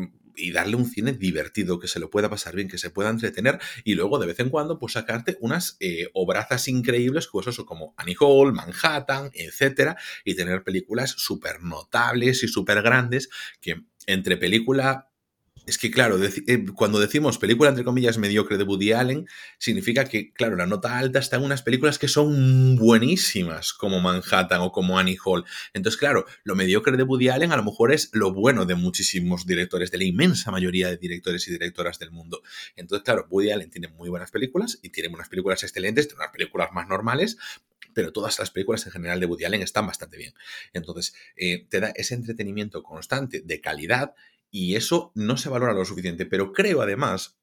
y darle un cine divertido, que se lo pueda pasar bien, que se pueda entretener y luego de vez en cuando pues sacarte unas eh, obrazas increíbles cosas como Annie Hall, Manhattan, etcétera, y tener películas súper notables y súper grandes que entre película es que, claro, eh, cuando decimos película entre comillas mediocre de Woody Allen, significa que, claro, la nota alta está en unas películas que son buenísimas, como Manhattan o como Annie Hall. Entonces, claro, lo mediocre de Woody Allen a lo mejor es lo bueno de muchísimos directores, de la inmensa mayoría de directores y directoras del mundo. Entonces, claro, Woody Allen tiene muy buenas películas y tiene unas películas excelentes, tiene unas películas más normales, pero todas las películas en general de Woody Allen están bastante bien. Entonces, eh, te da ese entretenimiento constante, de calidad, y eso no se valora lo suficiente. Pero creo además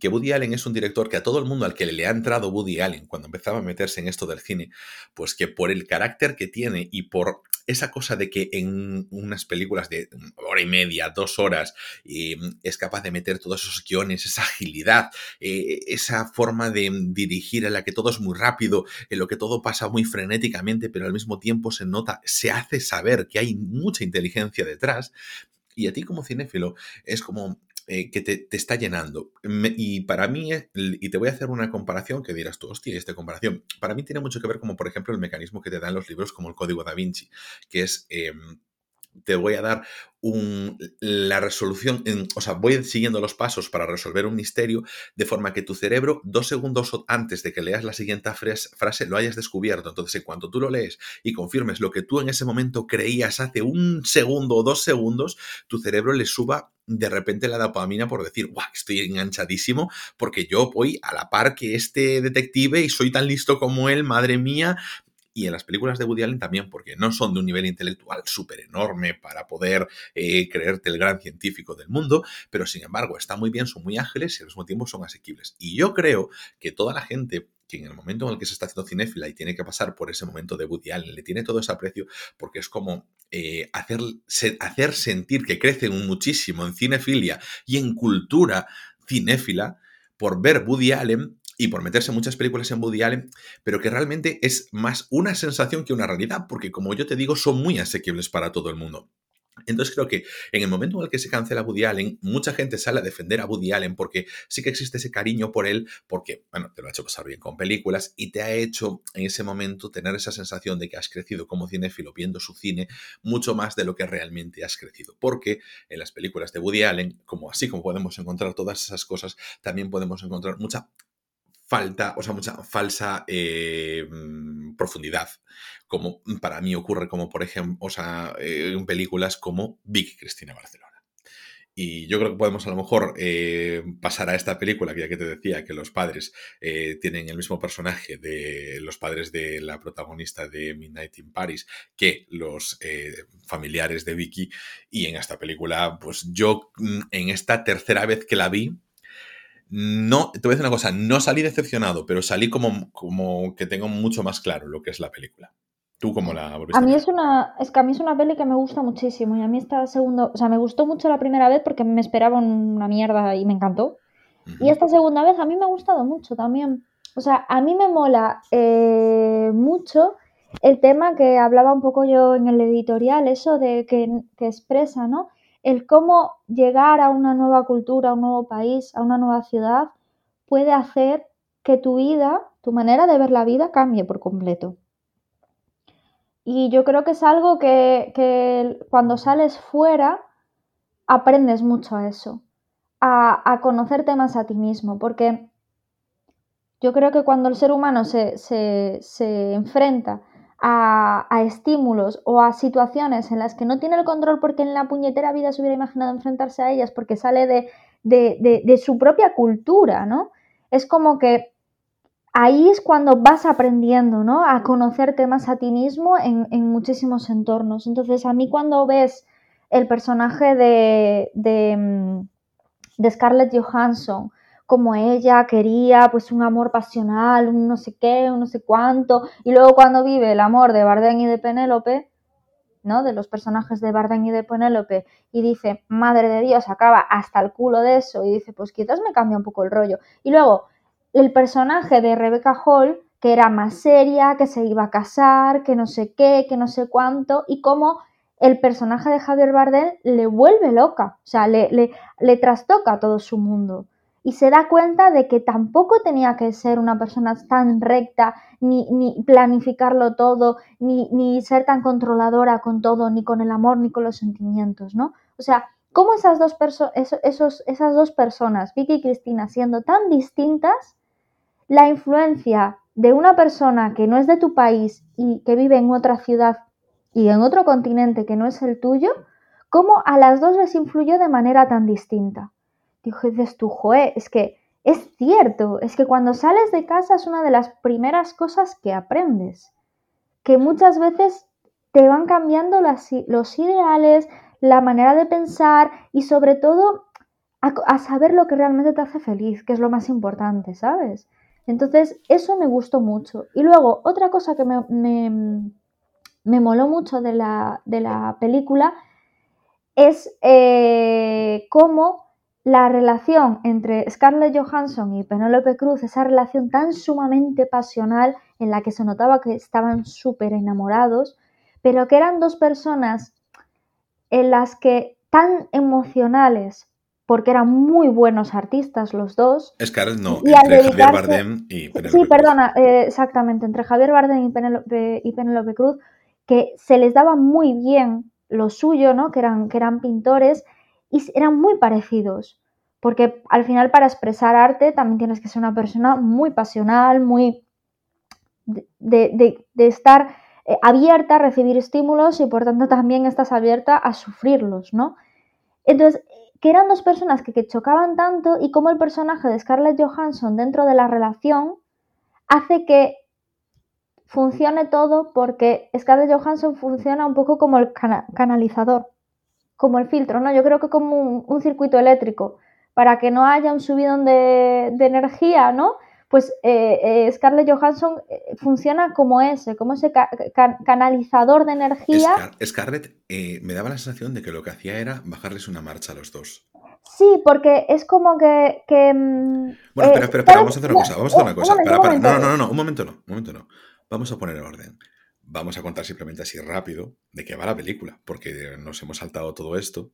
que Woody Allen es un director que a todo el mundo al que le ha entrado Woody Allen cuando empezaba a meterse en esto del cine, pues que por el carácter que tiene y por esa cosa de que en unas películas de hora y media, dos horas, eh, es capaz de meter todos esos guiones, esa agilidad, eh, esa forma de dirigir en la que todo es muy rápido, en lo que todo pasa muy frenéticamente, pero al mismo tiempo se nota, se hace saber que hay mucha inteligencia detrás, y a ti como cinéfilo es como eh, que te, está llenando. y para mí, y te voy a hacer una comparación que dirás tú, hostia, esta comparación, para mí tiene mucho que ver como por ejemplo el mecanismo que te dan los libros como el Código da Vinci, que es... Em, te voy a dar la resolución, o sea, voy siguiendo los pasos para resolver un misterio, de forma que tu cerebro, dos segundos antes de que leas la siguiente frase, lo hayas descubierto. Entonces, en cuanto tú lo lees y confirmes lo que tú en ese momento creías hace un segundo o dos segundos, tu cerebro le suba de repente la dopamina por decir, guau, estoy enganchadísimo porque yo voy a la par que este detective y soy tan listo como él, madre mía, Y en las películas de Woody Allen también, porque no son de un nivel intelectual súper enorme para poder eh, creerte el gran científico del mundo, pero sin embargo están muy bien, son muy ágiles y al mismo tiempo son asequibles. Y yo creo que toda la gente que en el momento en el que se está haciendo cinéfila y tiene que pasar por ese momento de Woody Allen, le tiene todo ese aprecio porque es como eh, hacer, hacer sentir que crecen muchísimo en cinefilia y en cultura cinéfila por ver Woody Allen y por meterse muchas películas en Woody Allen, pero que realmente es más una sensación que una realidad, porque como yo te digo, son muy asequibles para todo el mundo. Entonces creo que en el momento en el que se cancela Woody Allen, mucha gente sale a defender a Woody Allen porque sí que existe ese cariño por él, porque, bueno, te lo ha hecho pasar bien con películas y te ha hecho en ese momento tener esa sensación de que has crecido como cinéfilo viendo su cine mucho más de lo que realmente has crecido. Porque en las películas de Woody Allen, como así como podemos encontrar todas esas cosas, también podemos encontrar mucha falta, o sea, mucha falsa eh, mm, profundidad, como para mí ocurre como, por ejemplo, o sea, eh, en películas como Vicky Cristina Barcelona. Y yo creo que podemos a lo mejor eh, pasar a esta película, que ya que te decía que los padres tienen el mismo personaje de los padres de la protagonista de Midnight in Paris que los familiares de Vicky. Y en esta película, pues yo mm, en esta tercera vez que la vi, no, te voy a decir una cosa, no salí decepcionado, pero salí como, como que tengo mucho más claro lo que es la película. ¿Tú cómo la volviste a mí es una, es que a mí es una peli que me gusta muchísimo y a mí esta segunda, o sea, me gustó mucho la primera vez porque me esperaba una mierda y me encantó. Y esta segunda vez a mí me ha gustado mucho también. O sea, a mí me mola eh, mucho el tema que hablaba un poco yo en el editorial, eso de que, que expresa, ¿no? El cómo llegar a una nueva cultura, a un nuevo país, a una nueva ciudad, puede hacer que tu vida, tu manera de ver la vida cambie por completo. Y yo creo que es algo que, cuando sales fuera aprendes mucho a eso, a, conocerte más a ti mismo, porque yo creo que cuando el ser humano se, se enfrenta a, estímulos o a situaciones en las que no tiene el control porque en la puñetera vida se hubiera imaginado enfrentarse a ellas porque sale de, de, su propia cultura, ¿no? Es como que ahí es cuando vas aprendiendo, ¿no? A conocerte más a ti mismo en, muchísimos entornos. Entonces, a mí cuando ves el personaje de, de, mm, de Scarlett Johansson como ella quería, pues un amor pasional, un no sé qué, un no sé cuánto, y luego cuando vive el amor de Bardem y de Penélope, ¿no? De los personajes de Bardem y de Penélope, y dice, madre de Dios, acaba hasta el culo de eso, y dice, pues quizás me cambia un poco el rollo. Y luego, el personaje de Rebecca Hall, que era más seria, que se iba a casar, que no sé qué, que no sé cuánto, y cómo el personaje de Javier Bardem le vuelve loca, o sea, le, le, le trastoca todo su mundo y se da cuenta de que tampoco tenía que ser una persona tan recta, ni, planificarlo todo, ni, ser tan controladora con todo, ni con el amor, ni con los sentimientos, ¿no? O sea, cómo esas dos, esos, esas dos personas, Vicky y Cristina, siendo tan distintas, la influencia de una persona que no es de tu país y que vive en otra ciudad y en otro continente que no es el tuyo, cómo a las dos les influyó de manera tan distinta dices tú, joe, es que es cierto, es que cuando sales de casa es una de las primeras cosas que aprendes, que muchas veces te van cambiando los ideales, la manera de pensar y sobre todo a, saber lo que realmente te hace feliz, que es lo más importante, ¿sabes? Entonces, eso me gustó mucho. Y luego, otra cosa que me, me, moló mucho de la, de la película es eh, cómo la relación entre Scarlett Johansson y Penélope Cruz, esa relación tan sumamente pasional en la que se notaba que estaban súper enamorados, pero que eran dos personas en las que tan emocionales, porque eran muy buenos artistas los dos. Scarlett no, entre Javier Bardem y Penélope Sí, perdona, eh, exactamente, entre Javier Bardem y Penélope, y Penélope Cruz, que se les daba muy bien lo suyo, ¿no? Que eran, que eran pintores y eran muy parecidos, porque al final para expresar arte también tienes que ser una persona muy pasional, muy de, estar eh, abierta a recibir estímulos y por tanto también estás abierta a sufrirlos, ¿no? Entonces, que eran dos personas que, que chocaban tanto y como el personaje de Scarlett Johansson dentro de la relación hace que funcione todo porque Scarlett Johansson funciona un poco como el canalizador, como el filtro, ¿no? Yo creo que como un, circuito eléctrico, para que no haya un subidón de, energía, ¿no? Pues eh, eh, Scarlett Johansson eh, funciona como ese, como ese canalizador de energía. Scarlett me daba la sensación de que lo que hacía era bajarles una marcha a los dos. Sí, porque es como que. Mm, bueno, espera, espera, espera, vamos a hacer una cosa. Vamos a hacer una cosa. No, no, no, no, un momento no, un momento no. Vamos a poner en orden. Vamos a contar simplemente así rápido de qué va la película, porque nos hemos saltado todo esto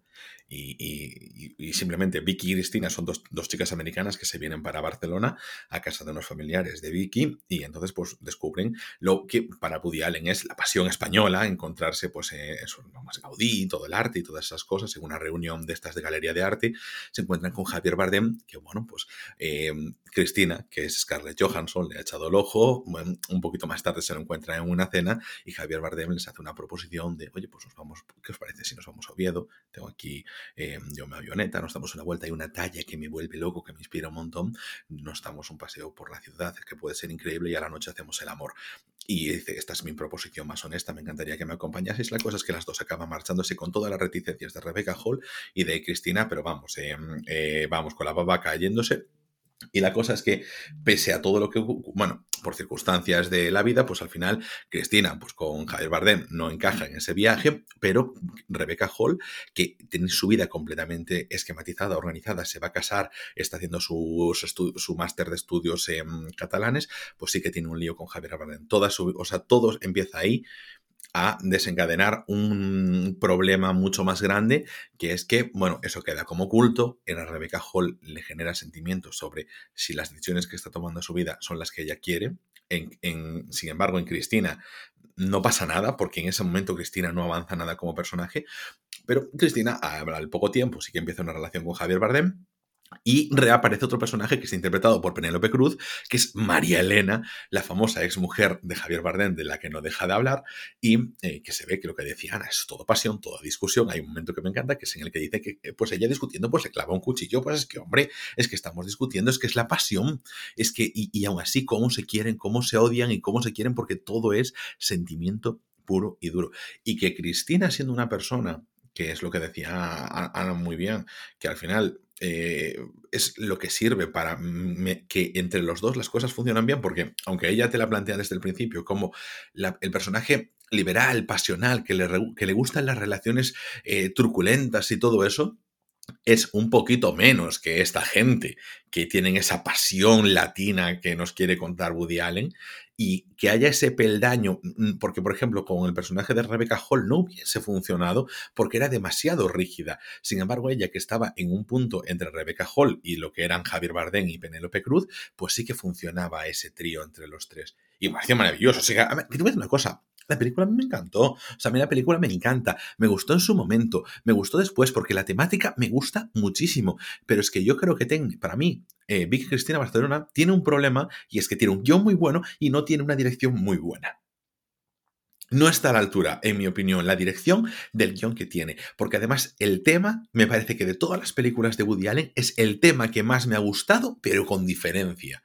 y, simplemente Vicky y Cristina son dos, chicas americanas que se vienen para Barcelona a casa de unos familiares de Vicky y entonces pues descubren lo que para Woody Allen es la pasión española, encontrarse pues eh, eso, más Gaudí, todo el arte y todas esas cosas. En una reunión de estas de galería de arte, se encuentran con Javier Bardem, que bueno, pues eh, Cristina, que es Scarlett Johansson, le ha echado el ojo, un poquito más tarde se lo encuentra en una cena y Javier Bardem les hace una proposición de, oye, pues nos vamos, ¿qué os parece si nos vamos a Oviedo? Tengo aquí eh, yo me avioneta, nos damos una vuelta, hay una talla que me vuelve loco, que me inspira un montón, nos damos un paseo por la ciudad, que puede ser increíble, y a la noche hacemos el amor. Y dice, esta es mi proposición más honesta, me encantaría que me acompañaseis. La cosa es que las dos acaban marchándose con todas las reticencias de Rebecca Hall y de Cristina, pero vamos, eh, eh, vamos, con la baba cayéndose y la cosa es que, pese a todo lo que, bueno, por circunstancias de la vida, pues al final Cristina, pues con Javier Bardem, no encaja en ese viaje, pero Rebecca Hall, que tiene su vida completamente esquematizada, organizada, se va a casar, está haciendo su, su máster de estudios en catalanes, pues sí que tiene un lío con Javier Bardem. Toda su, o sea, todo empieza ahí a desencadenar un problema mucho más grande, que es que, bueno, eso queda como oculto, en a Rebecca Hall le genera sentimientos sobre si las decisiones que está tomando en su vida son las que ella quiere. En, sin embargo, en Cristina no pasa nada, porque en ese momento Cristina no avanza nada como personaje, pero Cristina, al poco tiempo, sí que empieza una relación con Javier Bardem, y reaparece otro personaje que está interpretado por Penélope Cruz, que es María Elena, la famosa ex mujer de Javier Bardem, de la que no deja de hablar, y eh, que se ve que lo que decía Ana es todo pasión, toda discusión. Hay un momento que me encanta, que es en el que dice que, eh, pues ella discutiendo, pues se clava un cuchillo. Pues es que, hombre, es que estamos discutiendo, es que es la pasión. Es que, y, y aún así, cómo se quieren, cómo se odian y cómo se quieren, porque todo es sentimiento puro y duro. Y que Cristina, siendo una persona que es lo que decía Ana muy bien, que al final eh, es lo que sirve para que entre los dos las cosas funcionan bien, porque aunque ella te la plantea desde el principio como el personaje liberal, pasional, que le, que le gustan las relaciones eh, truculentas y todo eso, es un poquito menos que esta gente que tienen esa pasión latina que nos quiere contar Woody Allen y que haya ese peldaño, mm, porque por ejemplo con el personaje de Rebecca Hall no hubiese funcionado porque era demasiado rígida. Sin embargo, ella que estaba en un punto entre Rebecca Hall y lo que eran Javier Bardem y Penélope Cruz, pues sí que funcionaba ese trío entre los tres. Y me pareció maravilloso. O sea, a ver, decir una cosa, la película me encantó. O sea, a mí la película me encanta. Me gustó en su momento. Me gustó después porque la temática me gusta muchísimo. Pero es que yo creo que para mí, eh, Cristina Barcelona tiene un problema y es que tiene un guion muy bueno y no tiene una dirección muy buena. No está a la altura, en mi opinión, la dirección del guion que tiene. Porque además el tema, me parece que de todas las películas de Woody Allen, es el tema que más me ha gustado, pero con diferencia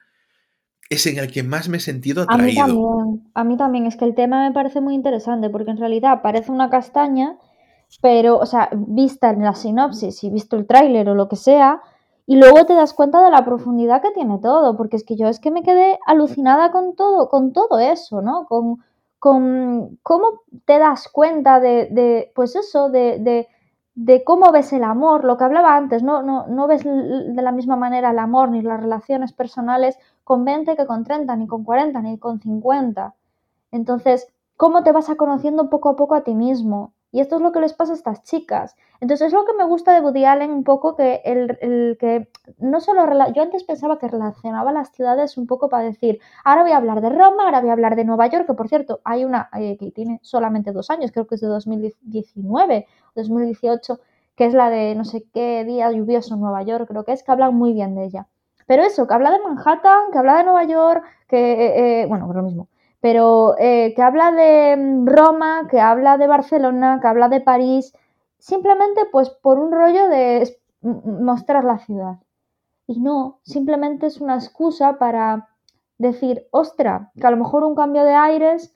es en el que más me he sentido atraído. A mí también, a mí también, es que el tema me parece muy interesante porque en realidad parece una castaña, pero, o sea, vista en la sinopsis y visto el tráiler o lo que sea, y luego te das cuenta de la profundidad que tiene todo, porque es que yo es que me quedé alucinada con todo, con todo eso, ¿no? Con, con cómo te das cuenta de, de pues eso, de, de de cómo ves el amor, lo que hablaba antes, no, no, no ves de la misma manera el amor ni las relaciones personales con 20 que con 30, ni con 40, ni con 50. Entonces, ¿cómo te vas a conociendo poco a poco a ti mismo? Y esto es lo que les pasa a estas chicas. Entonces es lo que me gusta de Woody Allen un poco que el, que no solo yo antes pensaba que relacionaba las ciudades un poco para decir, ahora voy a hablar de Roma, ahora voy a hablar de Nueva York, que por cierto hay una eh, que tiene solamente dos años, creo que es de 2019, 2018, que es la de no sé qué día lluvioso en Nueva York, creo que es que hablan muy bien de ella. Pero eso, que habla de Manhattan, que habla de Nueva York, que, eh, eh, bueno, es lo mismo pero eh, que habla de mm, Roma, que habla de Barcelona, que habla de París, simplemente pues por un rollo de mostrar la ciudad. Y no, simplemente es una excusa para decir, ostra, que a lo mejor un cambio de aires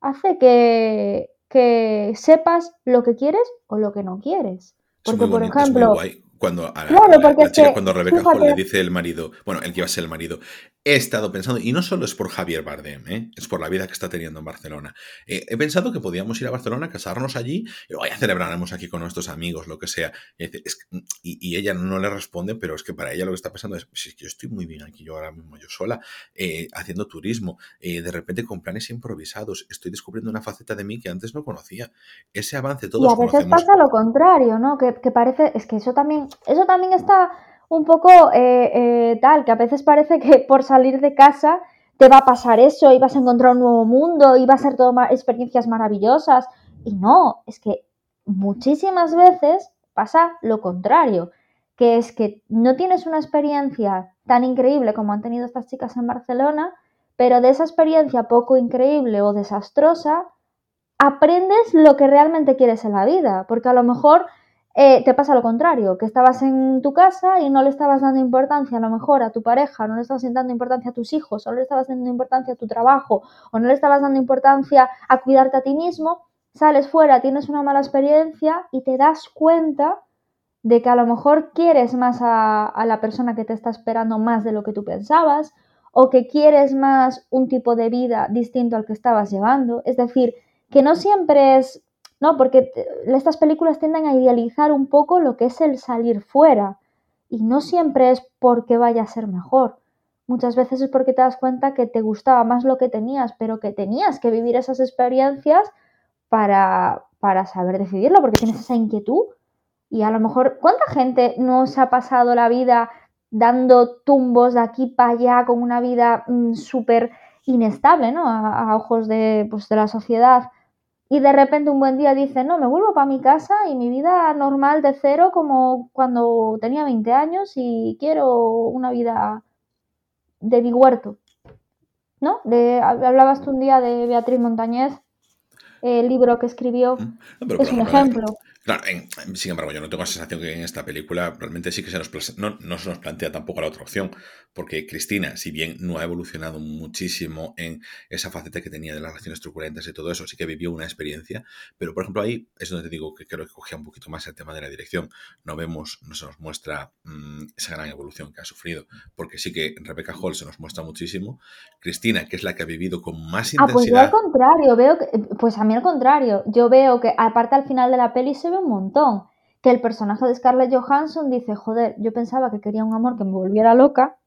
hace que, que sepas lo que quieres o lo que no quieres. Porque, por ejemplo, cuando, a la, chica, cuando Rebeca Hall le dice el marido, bueno, el que iba a ser el marido, he estado pensando, y no solo es por Javier Bardem, ¿eh? es por la vida que está teniendo en Barcelona. Eh, he pensado que podíamos ir a Barcelona, casarnos allí, y vaya, celebraremos aquí con nuestros amigos, lo que sea. Y, ella no le responde, pero es que para ella lo que está pasando es, que yo estoy muy bien aquí, yo ahora mismo, yo sola, eh, haciendo turismo, de repente con planes improvisados, estoy descubriendo una faceta de mí que antes no conocía. Ese avance, todos Y a veces pasa lo contrario, ¿no? Que, que parece, es que eso también, eso también está un poco eh, eh, tal, que a veces parece que por salir de casa te va a pasar eso y vas a encontrar un nuevo mundo y va a ser todo experiencias maravillosas. Y no, es que muchísimas veces pasa lo contrario, que es que no tienes una experiencia tan increíble como han tenido estas chicas en Barcelona, pero de esa experiencia poco increíble o desastrosa, aprendes lo que realmente quieres en la vida, porque a lo mejor eh, te pasa lo contrario, que estabas en tu casa y no le estabas dando importancia a lo mejor a tu pareja, no le estabas dando importancia a tus hijos, o no le estabas dando importancia a tu trabajo, o no le estabas dando importancia a cuidarte a ti mismo, sales fuera, tienes una mala experiencia y te das cuenta de que a lo mejor quieres más a, a la persona que te está esperando más de lo que tú pensabas, o que quieres más un tipo de vida distinto al que estabas llevando. Es decir, que no siempre es ¿no? Porque estas películas tienden a idealizar un poco lo que es el salir fuera y no siempre es porque vaya a ser mejor. Muchas veces es porque te das cuenta que te gustaba más lo que tenías, pero que tenías que vivir esas experiencias para, para saber decidirlo, porque tienes esa inquietud. Y a lo mejor, ¿cuánta gente no se ha pasado la vida dando tumbos de aquí para allá con una vida mm, súper inestable, ¿no? A, ojos de, pues, de la sociedad y de repente un buen día dice, no, me vuelvo para mi casa y mi vida normal de cero como cuando tenía 20 años y quiero una vida de mi huerto. ¿No? De, hablabas tú un día de Beatriz Montañez, el libro que escribió, mm. es un ejemplo. Claro, sin embargo, yo no tengo la sensación que en esta película realmente sí que se nos, no, no, se nos plantea tampoco la otra opción, porque Cristina, si bien no ha evolucionado muchísimo en esa faceta que tenía de las relaciones truculentas y todo eso, sí que vivió una experiencia, pero por ejemplo ahí es donde te digo que creo que cogía un poquito más el tema de la dirección. No vemos, no se nos muestra mm, esa gran evolución que ha sufrido, porque sí que Rebecca Hall se nos muestra muchísimo, Cristina, que es la que ha vivido con más intensidad. Ah, pues yo al contrario, veo que, pues a mí al contrario, yo veo que aparte al final de la peli se un montón. Que el personaje de Scarlett Johansson dice, joder, yo pensaba que quería un amor que me volviera loca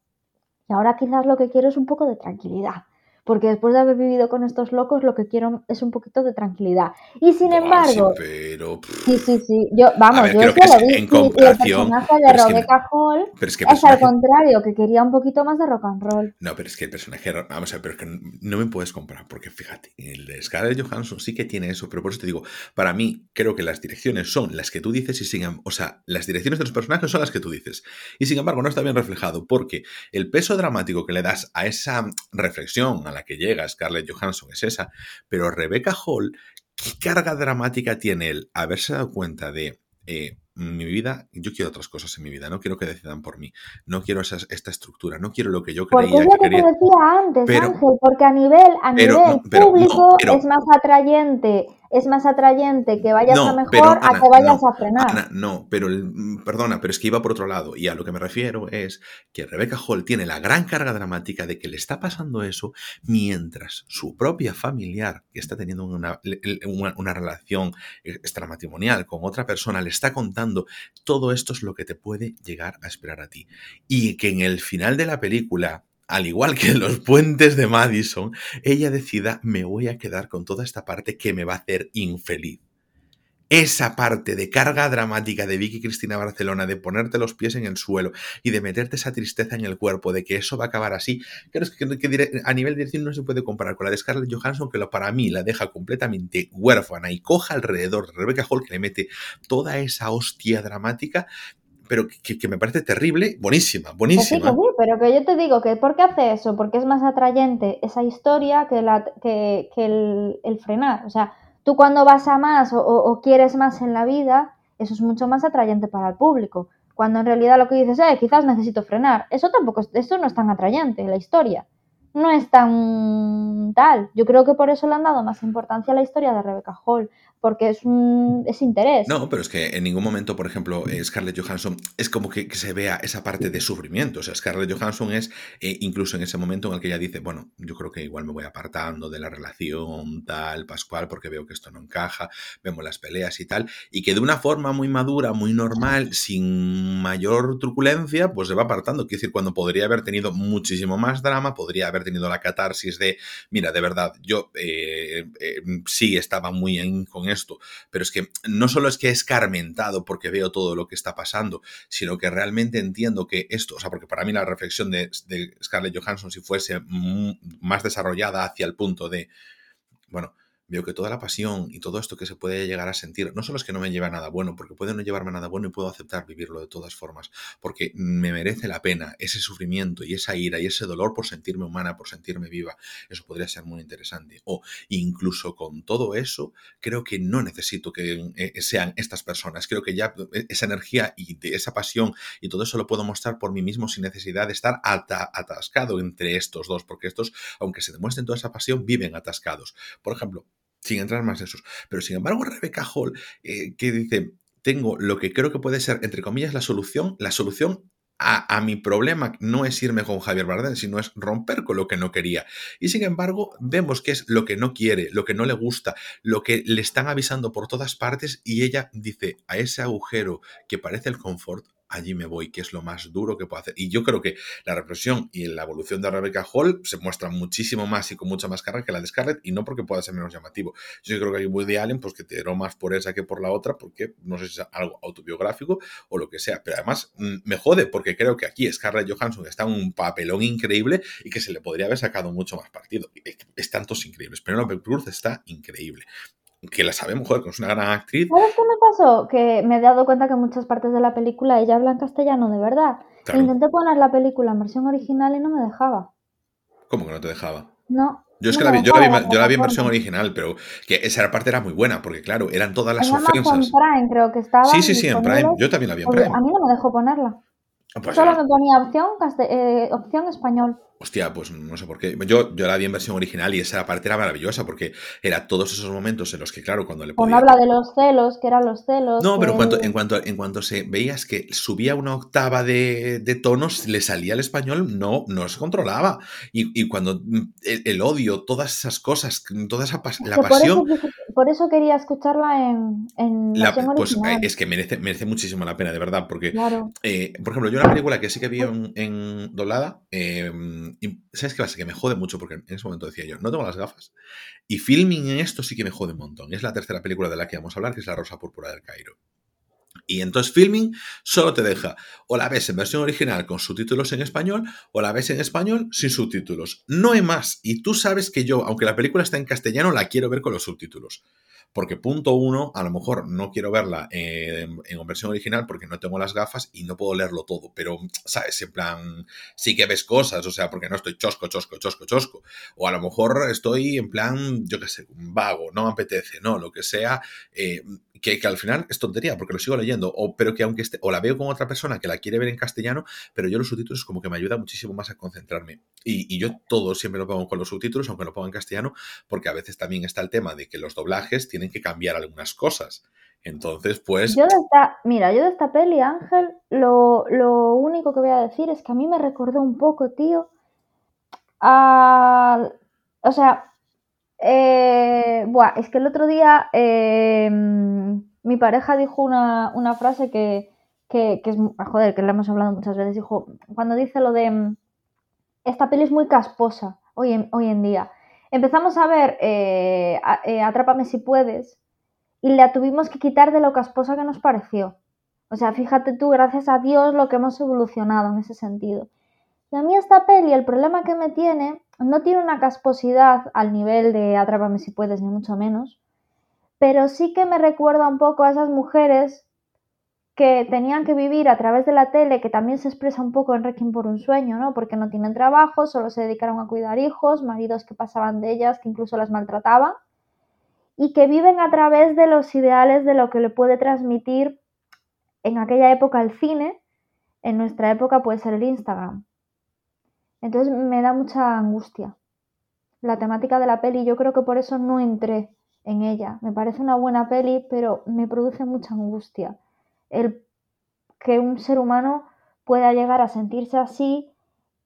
y ahora quizás lo que quiero es un poco de tranquilidad porque después de haber vivido con estos locos lo que quiero es un poquito de tranquilidad. Y sin embargo... Sí, pero... Sí, sí, sí. Yo, vamos, yo es que lo vi. En comparación... el personaje de Rebecca Hall es, que es al contrario, que quería un poquito más de rock and roll. No, pero es que el personaje... Vamos a ver, pero es que no me puedes comparar, porque fíjate, el de Scarlett Johansson sí que tiene eso, pero por eso te digo, para mí creo que las direcciones son las que tú dices y sigan... O sea, las direcciones de los personajes son las que tú dices. Y sin embargo no está bien reflejado, porque el peso dramático que le das a esa reflexión, a la que llega Scarlett Johansson es esa, pero Rebecca Hall, ¿qué carga dramática tiene el haberse dado cuenta de eh, mi vida, yo quiero otras cosas en mi vida, no quiero que decidan por mí, no quiero esta estructura, no quiero lo que yo creía porque es lo que, te decía antes, Ángel, porque a nivel, a nivel público es más atrayente es más atrayente que vayas a mejor a que vayas a frenar. no, pero mm, perdona, pero es que iba por otro lado. Y a lo que me refiero es que Rebecca Hall tiene la gran carga dramática de que le está pasando eso mientras su propia familiar, que está teniendo una, una relación extramatrimonial con otra persona, le está contando todo esto es lo que te puede llegar a esperar a ti. Y que en el final de la película al igual que en los puentes de Madison, ella decida, me voy a quedar con toda esta parte que me va a hacer infeliz. Esa parte de carga dramática de Vicky Cristina Barcelona, de ponerte los pies en el suelo y de meterte esa tristeza en el cuerpo, de que eso va a acabar así, creo que, a nivel de dirección no se puede comparar con la de Scarlett Johansson, que lo, para mí la deja completamente huérfana y coja alrededor de Rebecca Hall, que le mete toda esa hostia dramática pero que, me parece terrible, buenísima, buenísima. sí, pero que yo te digo que ¿por qué hace eso? Porque es más atrayente esa historia que, la, que, el, frenar. O sea, tú cuando vas a más o, quieres más en la vida, eso es mucho más atrayente para el público. Cuando en realidad lo que dices, eh, quizás necesito frenar. Eso tampoco, eso no es tan atrayente, la historia. no es tan tal. Yo creo que por eso le han dado más importancia a la historia de Rebecca Hall, porque es un es interés. No, pero es que en ningún momento, por ejemplo, eh, Scarlett Johansson es como que, se vea esa parte de sufrimiento. O sea, Scarlett Johansson es eh, incluso en ese momento en el que ella dice, bueno, yo creo que igual me voy apartando de la relación tal, Pascual, porque veo que esto no encaja, vemos las peleas y tal, y que de una forma muy madura, muy normal, sin mayor truculencia, pues se va apartando. Quiero decir, cuando podría haber tenido muchísimo más drama, podría haber tenido la catarsis de, mira, de verdad, yo eh, sí estaba muy en, con pero es que no solo es que es carmentado porque veo todo lo que está pasando, sino que realmente entiendo que esto, o sea, porque para mí la reflexión de, de Scarlett Johansson, si fuese más desarrollada hacia el punto de, bueno, veo que toda la pasión y todo esto que se puede llegar a sentir, no solo es que no me lleva a nada bueno, porque puede no llevarme a nada bueno y puedo aceptar vivirlo de todas formas, porque me merece la pena ese sufrimiento y esa ira y ese dolor por sentirme humana, por sentirme viva. Eso podría ser muy interesante. O incluso con todo eso, creo que no necesito que eh, sean estas personas. Creo que ya eh, esa energía y esa pasión y todo eso lo puedo mostrar por mí mismo sin necesidad de estar atascado entre estos dos, porque estos, aunque se demuestren toda esa pasión, viven atascados. Por ejemplo, sin entrar más en esos. Pero sin embargo, Rebecca Hall, eh, que dice, tengo lo que creo que puede ser, entre comillas, la solución, la solución a, mi problema no es irme con Javier Bardem, sino es romper con lo que no quería. Y sin embargo, vemos que es lo que no quiere, lo que no le gusta, lo que le están avisando por todas partes y ella dice, a ese agujero que parece el confort, allí me voy, que es lo más duro que puedo hacer. Y yo creo que la represión y la evolución de Rebecca Hall se muestra muchísimo más y con mucha más carga que la de Scarlett, y no porque pueda ser menos llamativo. Yo creo que hay Woody Allen, pues que te tiró más por esa que por la otra, porque no sé si es algo autobiográfico o lo que sea. Pero además mm, me jode, porque creo que aquí Scarlett Johansson está en un papelón increíble y que se le podría haber sacado mucho más partido. Es tantos increíbles. Pero no, Cruz está increíble que la sabemos, joder, que es una gran actriz. ¿Sabes qué me pasó? Que me he dado cuenta que en muchas partes de la película ella habla en castellano de verdad. Intenté poner la película en versión original y no me dejaba. ¿Cómo que no te dejaba? No. Yo es que la vi, yo, la vi, en versión original, pero que esa parte era muy buena, porque claro, eran todas las ofensas. En Prime creo que estaba. Sí, sí, sí, en Prime. Yo también la vi en Prime. A mí no me dejó ponerla. Pues Solo me ponía opción, eh, opción español. Hostia, pues no sé por qué. Yo, yo la vi en versión original y esa parte era maravillosa porque era todos esos momentos en los que, claro, cuando le ponía... Cuando habla de los celos, que eran los celos. No, pero en cuanto, en cuanto, en cuanto se veías que subía una octava de, de tonos, le salía el español, no, no se controlaba. Y, y cuando mm, el, odio, todas esas cosas, toda esa la pasión. por eso quería escucharla en, en la, versión pues, original. Es que merece, merece muchísimo la pena, de verdad, porque, eh, por ejemplo, yo una película que sí que vi en, en doblada, eh, y ¿sabes qué pasa? Que me jode mucho porque en ese momento decía yo, no tengo las gafas. Y filming en esto sí que me jode un montón. Es la tercera película de la que vamos a hablar, que es La Rosa Púrpura del Cairo. Y entonces filming solo te deja o la ves en versión original con subtítulos en español o la ves en español sin subtítulos. No hay más. Y tú sabes que yo, aunque la película está en castellano, la quiero ver con los subtítulos porque punto uno, a lo mejor no quiero verla en, versión original porque no tengo las gafas y no puedo leerlo todo, pero, ¿sabes? En plan, sí que ves cosas, o sea, porque no estoy chosco, chosco, chosco, chosco. O a lo mejor estoy en plan, yo qué sé, vago, no me apetece, no, lo que sea. Eh, que, al final es tontería porque lo sigo leyendo, o, pero que aunque esté, o la veo con otra persona que la quiere ver en castellano, pero yo los subtítulos como que me ayuda muchísimo más a concentrarme. Y, yo todo siempre lo pongo con los subtítulos, aunque lo pongo en castellano, porque a veces también está el tema de que los doblajes tienen que cambiar algunas cosas. Entonces, pues... Yo de esta, mira, yo de esta peli, Ángel, lo, lo único que voy a decir es que a mí me recordó un poco, tío, a... O sea, eh, buah, es que el otro día eh, mi pareja dijo una, frase que, que, es, joder, que le hemos hablado muchas veces. Dijo, cuando dice lo de, esta peli es muy casposa hoy en, hoy en día. Empezamos a ver eh, eh, Atrápame si puedes y la tuvimos que quitar de lo casposa que nos pareció. O sea, fíjate tú, gracias a Dios, lo que hemos evolucionado en ese sentido. Y a mí esta peli, el problema que me tiene, no tiene una casposidad al nivel de Atrápame si puedes, ni mucho menos, pero sí que me recuerda un poco a esas mujeres que tenían que vivir a través de la tele, que también se expresa un poco en Requiem por un sueño, ¿no? Porque no tienen trabajo, solo se dedicaron a cuidar hijos, maridos que pasaban de ellas, que incluso las maltrataban, y que viven a través de los ideales de lo que le puede transmitir en aquella época el cine, en nuestra época puede ser el Instagram. Entonces me da mucha angustia. La temática de la peli, yo creo que por eso no entré en ella. Me parece una buena peli, pero me produce mucha angustia. El que un ser humano pueda llegar a sentirse así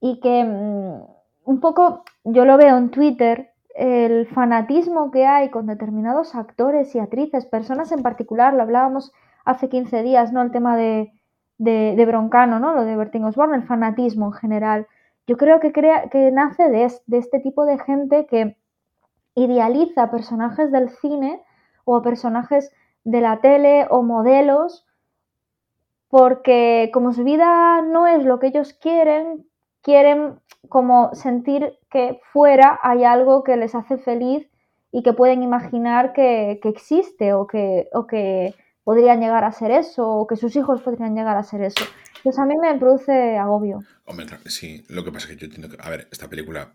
y que mm, un poco, yo lo veo en Twitter, el fanatismo que hay con determinados actores y actrices, personas en particular, lo hablábamos hace 15 días, ¿no? El tema de, de, Broncano, ¿no? Lo de Bertín Osborne, el fanatismo en general. Yo creo que, crea, que nace de, de este tipo de gente que idealiza personajes del cine o personajes de la tele o modelos porque como su vida no es lo que ellos quieren, quieren como sentir que fuera hay algo que les hace feliz y que pueden imaginar que, existe o que, o que podrían llegar a ser eso o que sus hijos podrían llegar a ser eso. Pues a mí me produce agobio. Hombre, sí, lo que pasa es que yo entiendo que, a ver, esta película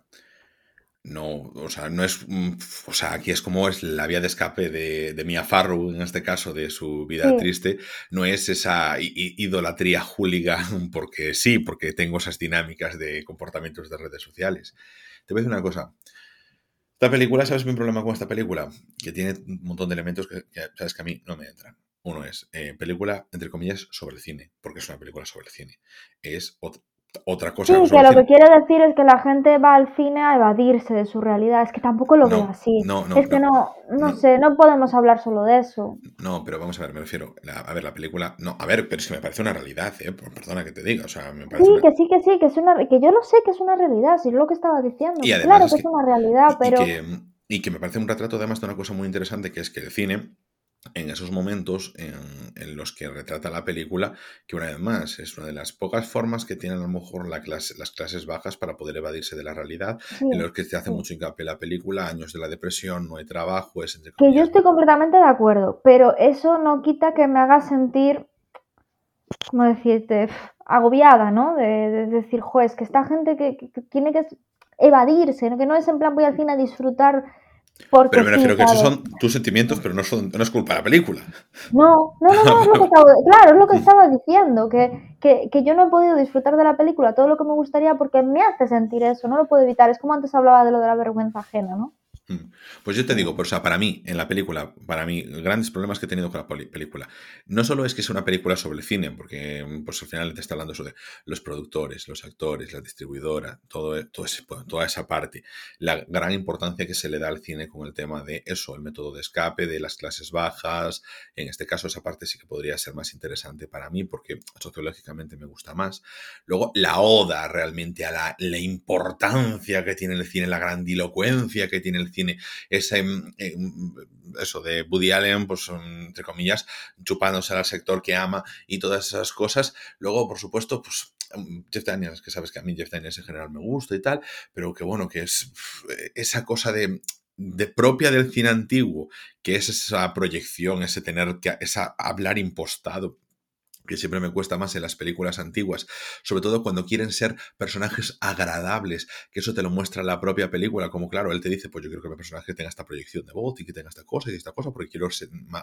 no, o sea, no es, o sea, aquí es como es la vía de escape de, de Mia Farrow, en este caso, de su vida triste, no es esa idolatría hooligan [laughs] porque sí, porque tengo esas dinámicas de comportamientos de redes sociales. Te voy a decir una cosa. Esta película, ¿sabes mi problema con esta película? Que tiene un montón de elementos que, sabes que a mí no me entran. Uno es eh, película, entre comillas, sobre el cine, porque es una película sobre el cine. Es otra cosa. Sí, que lo que quiere decir es que la gente va al cine a evadirse de su realidad. Es que tampoco lo veo así. es que no, no, sé, no podemos hablar solo de eso. No, pero vamos a ver, me refiero. a ver, la película. No, a ver, pero es que me parece una realidad, ¿eh? Perdona que te diga. O sea, me parece sí, que sí, que sí, que es una. Que yo lo sé que es una realidad, si es lo que estaba diciendo. claro que, es una realidad, pero. y que me parece un retrato además de una cosa muy interesante que es que el cine en esos momentos en, los que retrata la película, que una vez más es una de las pocas formas que tienen a lo mejor la las clases bajas para poder evadirse de la realidad, en los que se hace mucho hincapié la película, años de la depresión, no hay trabajo, es entre Que yo estoy completamente de acuerdo, pero eso no quita que me haga sentir, ¿cómo decirte?, agobiada, ¿no? De, decir, juez, que esta gente que, que, tiene que evadirse, que no es en plan voy al cine a disfrutar pero me refiero que esos son tus sentimientos, pero no, son, no es culpa de la película. No, no, no, no, es lo que [laughs] estaba, claro, es lo que estaba diciendo, que, que, que, yo no he podido disfrutar de la película todo lo que me gustaría porque me hace sentir eso, no lo puedo evitar. Es como antes hablaba de lo de la vergüenza ajena, ¿no? Mm. Pues yo te digo, pues, o sea, para mí, en la película, para mí, grandes problemas que he tenido con la película, no solo es que sea una película sobre el cine, porque pues al final te está hablando sobre los productores, los actores, la distribuidora, todo, todo toda esa parte, la gran importancia que se le da al cine con el tema de eso, el método de escape, de las clases bajas, en este caso esa parte sí que podría ser más interesante para mí, porque sociológicamente me gusta más. Luego, la oda realmente a la, la importancia que tiene el cine, la grandilocuencia que tiene el cine, tiene ese, mm, eh, mm, eso de Woody Allen, pues mm, entre comillas, chupándose al sector que ama y todas esas cosas. Luego, por supuesto, pues Jeff Daniels, que sabes que a mí Jeff Daniels en general me gusta y tal, pero que bueno, que es esa cosa de de propia del cine antiguo, que es esa proyección, ese tener que, esa hablar impostado, que siempre me cuesta más en las películas antiguas, sobre todo cuando quieren ser personajes agradables, que eso te lo muestra la propia película, como claro, él te dice, pues yo quiero que mi personaje tenga esta proyección de voz y que tenga esta cosa y esta cosa, porque quiero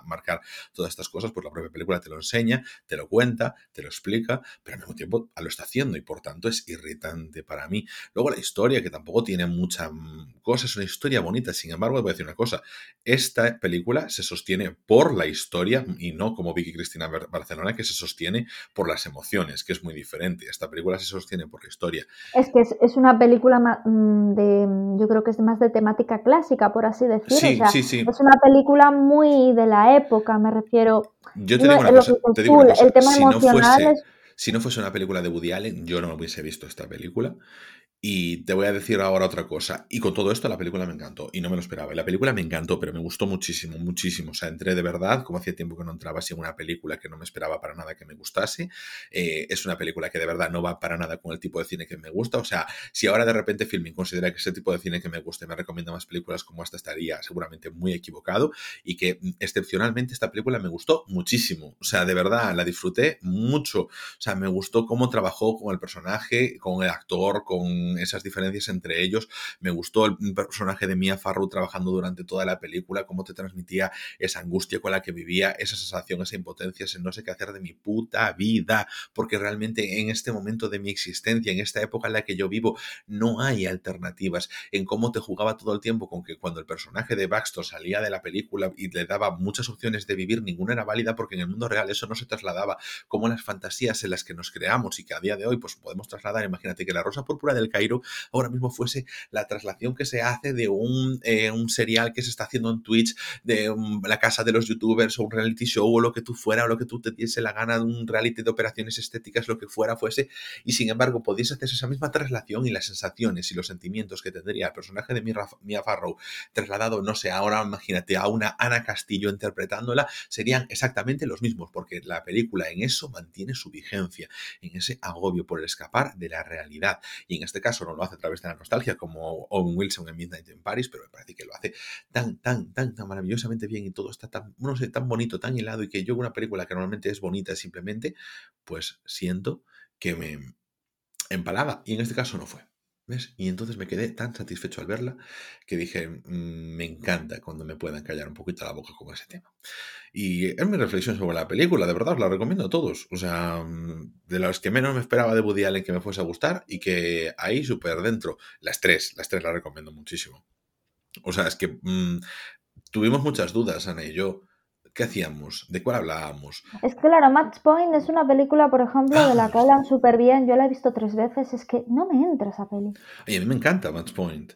marcar todas estas cosas, pues la propia película te lo enseña, te lo cuenta, te lo explica, pero al mismo tiempo lo está haciendo y por tanto es irritante para mí. Luego la historia, que tampoco tiene mucha mm, cosa, es una historia bonita, sin embargo, voy a decir una cosa, esta película se sostiene por la historia y no como Vicky Cristina Barcelona, que se sostiene sostiene por las emociones, que es muy diferente. Esta película se sostiene por la historia. Es que es, una película mm, de, yo creo que es más de temática clásica, por así decirlo. Sí, sí, sí. Es una película muy de la época, me refiero. Yo te digo una cosa, te digo una cosa. El tema si emocional no fuese, es... Si no fuese una película de Woody Allen, yo no hubiese visto esta película. Y te voy a decir ahora otra cosa. Y con todo esto la película me encantó y no me lo esperaba. Y la película me encantó, pero me gustó muchísimo, muchísimo. O sea, entré de verdad, como hacía tiempo que no entraba así en una película que no me esperaba para nada que me gustase. Eh, es una película que de verdad no va para nada con el tipo de cine que me gusta. O sea, si ahora de repente Filming considera que ese tipo de cine que me gusta y me recomienda más películas como esta, estaría seguramente muy equivocado. Y que mm, excepcionalmente esta película me gustó muchísimo. O sea, de verdad, la disfruté mucho. O sea, me gustó cómo trabajó con el personaje, con el actor, con esas diferencias entre ellos. Me gustó el personaje de Mia Farrow trabajando durante toda la película, cómo te transmitía esa angustia con la que vivía, esa sensación, esa impotencia, ese no sé qué hacer de mi puta vida, porque realmente en este momento de mi existencia, en esta época en la que yo vivo, no hay alternativas, en cómo te jugaba todo el tiempo con que cuando el personaje de Baxter salía de la película y le daba muchas opciones de vivir, ninguna era válida porque en el mundo real eso no se trasladaba, como las fantasías en las que nos creamos y que a día de hoy pues podemos trasladar, imagínate que la Rosa Púrpura del Cairo ahora mismo fuese la traslación que se hace de un, eh, un serial que se está haciendo en Twitch, de la casa de los youtubers o un reality show o lo que tú fuera o lo que tú te diese la gana de un reality de operaciones estéticas, lo que fuera fuese, y sin embargo podías hacer esa misma traslación y las sensaciones y los sentimientos que tendría el personaje de Mia Farrow trasladado, no sé, ahora imagínate a una Ana Castillo interpretándola, serían exactamente los mismos, porque la película en eso mantiene su vigencia, en ese agobio por escapar de la realidad. Y en este caso no lo hace a través de la nostalgia como Owen Wilson en Midnight in Paris, pero me parece que lo hace tan, tan, tan, tan maravillosamente bien y todo está tan, no sé, tan bonito, tan hilado y que yo una película que normalmente es bonita simplemente, pues siento que me empalaba. Y en este caso no fue. Y entonces me quedé tan satisfecho al verla que dije, mm, me encanta cuando me puedan callar un poquito la boca con ese tema. Y es mi reflexión sobre la película, de verdad, os la recomiendo a todos. O sea, mm, de los que menos me esperaba de Woody Allen que me fuese a gustar y que ahí súper dentro. Las tres, las tres las recomiendo muchísimo. O sea, es que mm, tuvimos muchas dudas, Ana y yo, ¿Qué hacíamos? ¿De cuál hablábamos? Es que claro, Match Point es una película, por ejemplo, de la que hablan súper bien. Yo la he visto tres veces. Es que no me entra esa peli. A mí me encanta Match Point.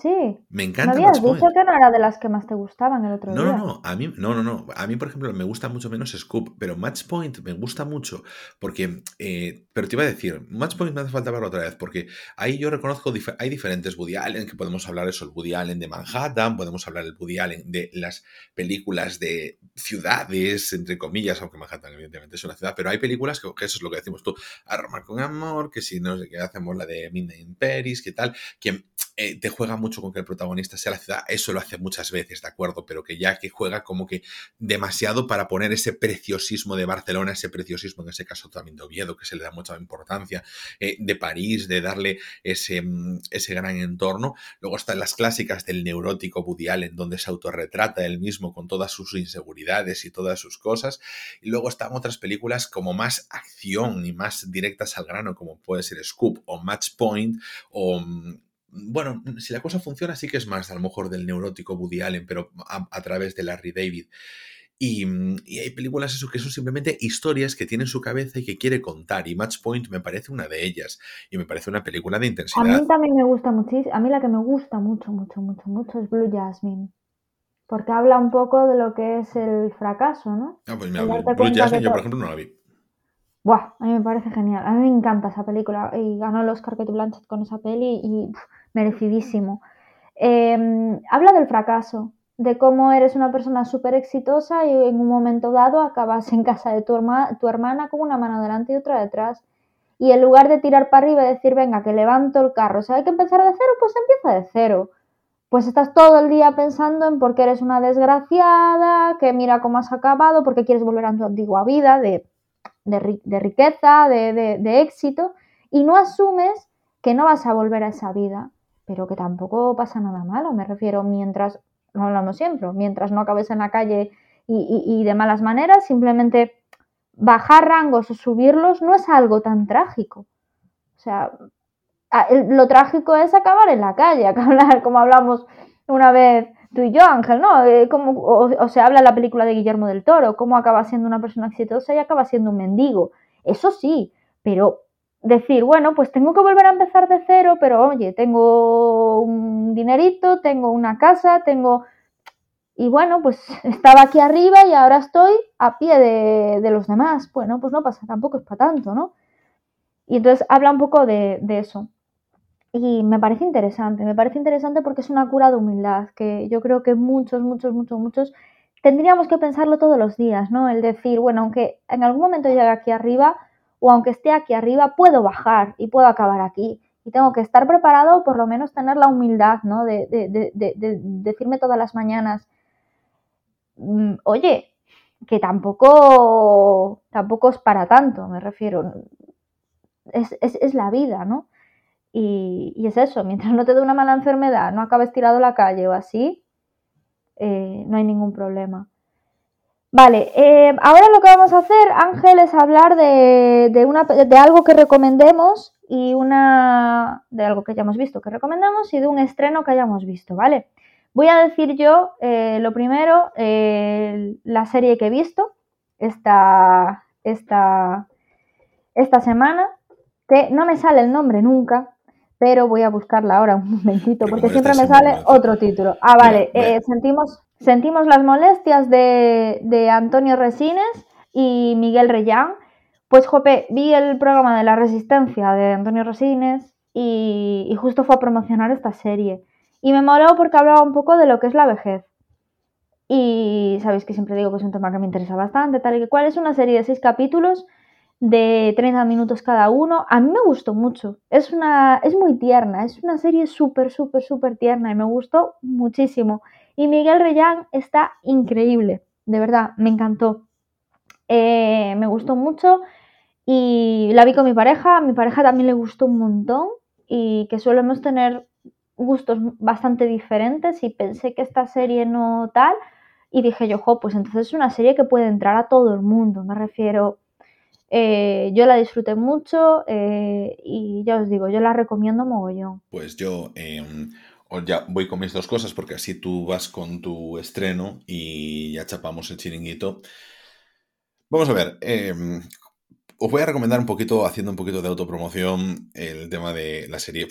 Sí. Me encanta. Me habías dicho que no era de las que más te gustaban el otro no, día. No, no, a mí, no, no, no. A mí, por ejemplo, me gusta mucho menos Scoop, pero Match Point me gusta mucho porque, eh, pero te iba a decir, Match Point me hace falta verlo otra vez porque ahí yo reconozco, hay diferentes Woody Allen, que podemos hablar eso, el Woody Allen de Manhattan, podemos hablar del Woody Allen de las películas de ciudades, entre comillas, aunque Manhattan evidentemente es una ciudad, pero hay películas que, eso es lo que decimos tú, a Romar con Amor, que si no sé qué hacemos la de Midnight in Paris, que tal, que eh, te juega mucho con que el protagonista sea la ciudad, eso lo hace muchas veces, ¿de acuerdo? Pero que ya que juega como que demasiado para poner ese preciosismo de Barcelona, ese preciosismo en ese caso también de Oviedo, que se le da mucha importancia, eh, de París, de darle ese, mm, ese gran entorno. Luego están las clásicas del neurótico Woody Allen, donde se autorretrata él mismo con todas sus inseguridades y todas sus cosas. Y luego están otras películas como más acción y más directas al grano, como puede ser Scoop o Match Point o mm, bueno, si la cosa funciona, sí que es más a lo mejor del neurótico Woody Allen, pero a, través de Larry David. Y, hay películas eso que son simplemente historias que tiene en su cabeza y que quiere contar. Y Match Point me parece una de ellas. Y me parece una película de intensidad. A mí también me gusta muchísimo. A mí la que me gusta mucho, mucho, mucho, mucho es Blue Jasmine. Porque habla un poco de lo que es el fracaso, ¿no? Ah, pues mira, Blue Jasmine yo, por ejemplo, no la vi. Buah, a mí me parece genial. A mí me encanta esa película. Y ganó el Oscar Kate Blanchett con esa peli y merecidísimo. Em, habla del fracaso, de cómo eres una persona súper exitosa y en un momento dado acabas [laughs] en casa de tu, tu hermana con una mano delante y otra detrás. Y en lugar de tirar para arriba y decir, venga, que levanto el carro, si hay que empezar de cero, pues empieza de cero. Pues estás todo el día pensando en por qué eres una desgraciada, que mira cómo has acabado, porque quieres volver a tu antigua vida de, de, riqueza, de, de éxito, y no asumes que no vas a volver a esa vida pero que tampoco pasa nada malo, me refiero, mientras, lo hablamos siempre, mientras no acabes en la calle y, de malas maneras, simplemente bajar rangos o subirlos no es algo tan trágico. O sea, lo trágico es acabar en la calle, [laughs] acabar, como hablamos una vez tú y yo, Ángel, ¿no? Eh, como, o, o, se habla en la película de Guillermo del Toro, cómo acaba siendo una persona exitosa y acaba siendo un mendigo. Eso sí, pero decir, bueno, pues tengo que volver a empezar de cero, pero oye, tengo un dinerito, tengo una casa, tengo... Y bueno, pues [laughs] estaba aquí arriba y ahora estoy a pie de, los demás. Bueno, pues no pasa, tampoco es para tanto, ¿no? Y entonces habla un poco de, de eso. Y me parece interesante, me parece interesante porque es una cura de humildad, que yo creo que muchos, muchos, muchos, muchos tendríamos que pensarlo todos los días, ¿no? El decir, bueno, aunque en algún momento llegue aquí arriba, o aunque esté aquí arriba, puedo bajar y puedo acabar aquí. Y tengo que estar preparado, o por lo menos tener la humildad, ¿no? De, decirme todas las mañanas, mm, oye, que tampoco, tampoco es para tanto, me refiero. Es, la vida, ¿no? Y, es eso, mientras no te dé una mala enfermedad, no acabes tirado a la calle o así, eh, no hay ningún problema. Vale, eh, ahora lo que vamos a hacer, Ángel, es hablar de, una, de algo que recomendemos y una de algo que hayamos visto que recomendamos y de un estreno que hayamos visto, ¿vale? Voy a decir yo eh, lo primero, eh, la serie que he visto esta, esta, esta semana, que no me sale el nombre nunca, pero voy a buscarla ahora un momentito, porque siempre me sale otro título. Ah, vale, eh, sentimos, sentimos las molestias de, de Antonio Resines y Miguel Reyán. Pues, Jope, vi el programa de la Resistencia de Antonio Resines y, justo fue a promocionar esta serie. Y me moló porque hablaba un poco de lo que es la vejez. Y sabéis que siempre digo que es un tema que me interesa bastante, tal y que cual. Es una serie de seis capítulos de 30 minutos cada uno. A mí me gustó mucho. Es, una, es muy tierna, es una serie súper, súper, súper tierna y me gustó muchísimo. Y Miguel Reyán está increíble, de verdad, me encantó. Eh, me gustó mucho y la vi con mi pareja. A mi pareja también le gustó un montón y que solemos tener gustos bastante diferentes y pensé que esta serie no tal y dije yo, jo, pues entonces es una serie que puede entrar a todo el mundo, me refiero, eh, yo la disfruté mucho eh, y ya os digo, yo la recomiendo mogollón. Pues yo em, ya voy con mis dos cosas porque así tú vas con tu estreno y ya chapamos el chiringuito. Vamos a ver, em, os voy a recomendar un poquito, haciendo un poquito de autopromoción, el tema de la serie.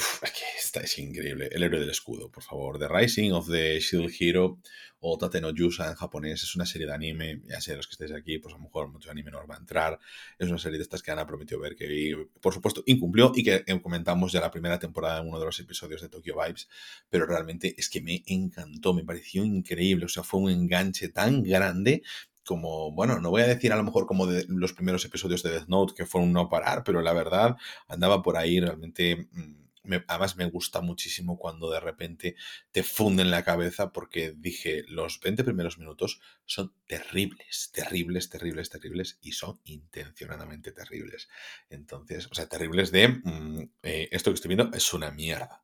esta es increíble. El héroe del escudo, por favor. The Rising of the Shield Hero o Tate no Yusa en japonés. Es una serie de anime. Ya sé, los que estáis aquí, pues a lo mejor mucho anime no os va a entrar. Es una serie de estas que Ana prometió ver, que por supuesto incumplió y que comentamos ya la primera temporada en uno de los episodios de Tokyo Vibes. Pero realmente es que me encantó, me pareció increíble. O sea, fue un enganche tan grande como, bueno, no voy a decir a lo mejor como de los primeros episodios de Death Note que fueron no parar, pero la verdad andaba por ahí realmente... Mm, además me gusta muchísimo cuando de repente te funden la cabeza porque dije, los 20 primeros minutos son terribles, terribles, terribles, terribles y son intencionadamente terribles. Entonces, o sea, terribles de, mm, eh, esto que estoy viendo es una mierda.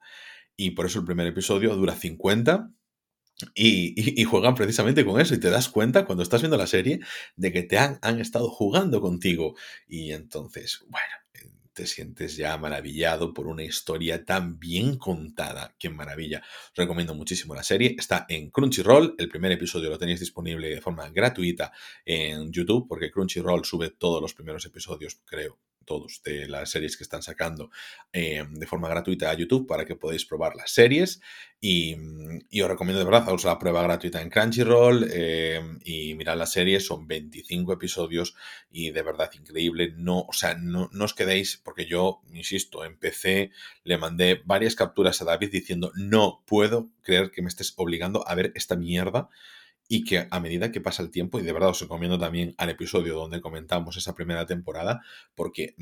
Y por eso el primer episodio dura 50 y, juegan precisamente con eso y te das cuenta cuando estás viendo la serie de que te han, han estado jugando contigo y entonces, bueno, te sientes ya maravillado por una historia tan bien contada. ¡Qué maravilla! Os recomiendo muchísimo la serie. Está en Crunchyroll. El primer episodio lo tenéis disponible de forma gratuita en YouTube porque Crunchyroll sube todos los primeros episodios, creo, todos de las series que están sacando eh, de forma gratuita a YouTube para que podáis probar las series. Y, os recomiendo de verdad, haceros la prueba gratuita en Crunchyroll eh, y mirad las series. Son 25 episodios y de verdad increíble. No, o sea, no, no os quedéis, porque yo, insisto, empecé, le mandé varias capturas a David diciendo no puedo creer que me estés obligando a ver esta mierda y que a medida que pasa el tiempo, y de verdad os recomiendo también al episodio donde comentamos esa primera temporada, porque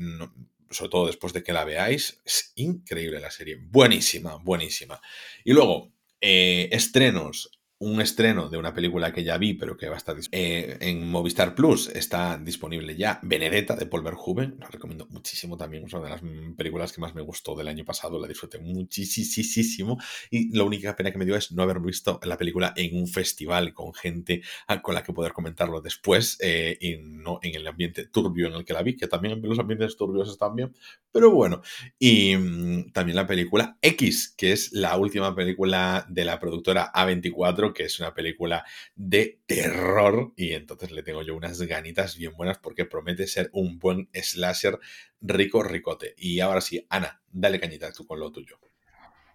sobre todo después de que la veáis, es increíble la serie, buenísima, buenísima. Y luego, eh, estrenos, un estreno de una película que ya vi, pero que va a estar eh, en Movistar Plus. Está disponible ya Benedetta de Paul Verhoeven. La recomiendo muchísimo también. Es una de las películas que más me gustó del año pasado. La disfruté muchísimo. Y la única pena que me dio es no haber visto la película en un festival con gente con la que poder comentarlo después eh, y no en el ambiente turbio en el que la vi, que también los ambientes turbios están bien. Pero bueno. Y mm, también la película X, que es la última película de la productora A24 que es una película de terror y entonces le tengo yo unas ganitas bien buenas porque promete ser un buen slasher rico ricote. Y ahora sí, Ana, dale cañita tú con lo tuyo.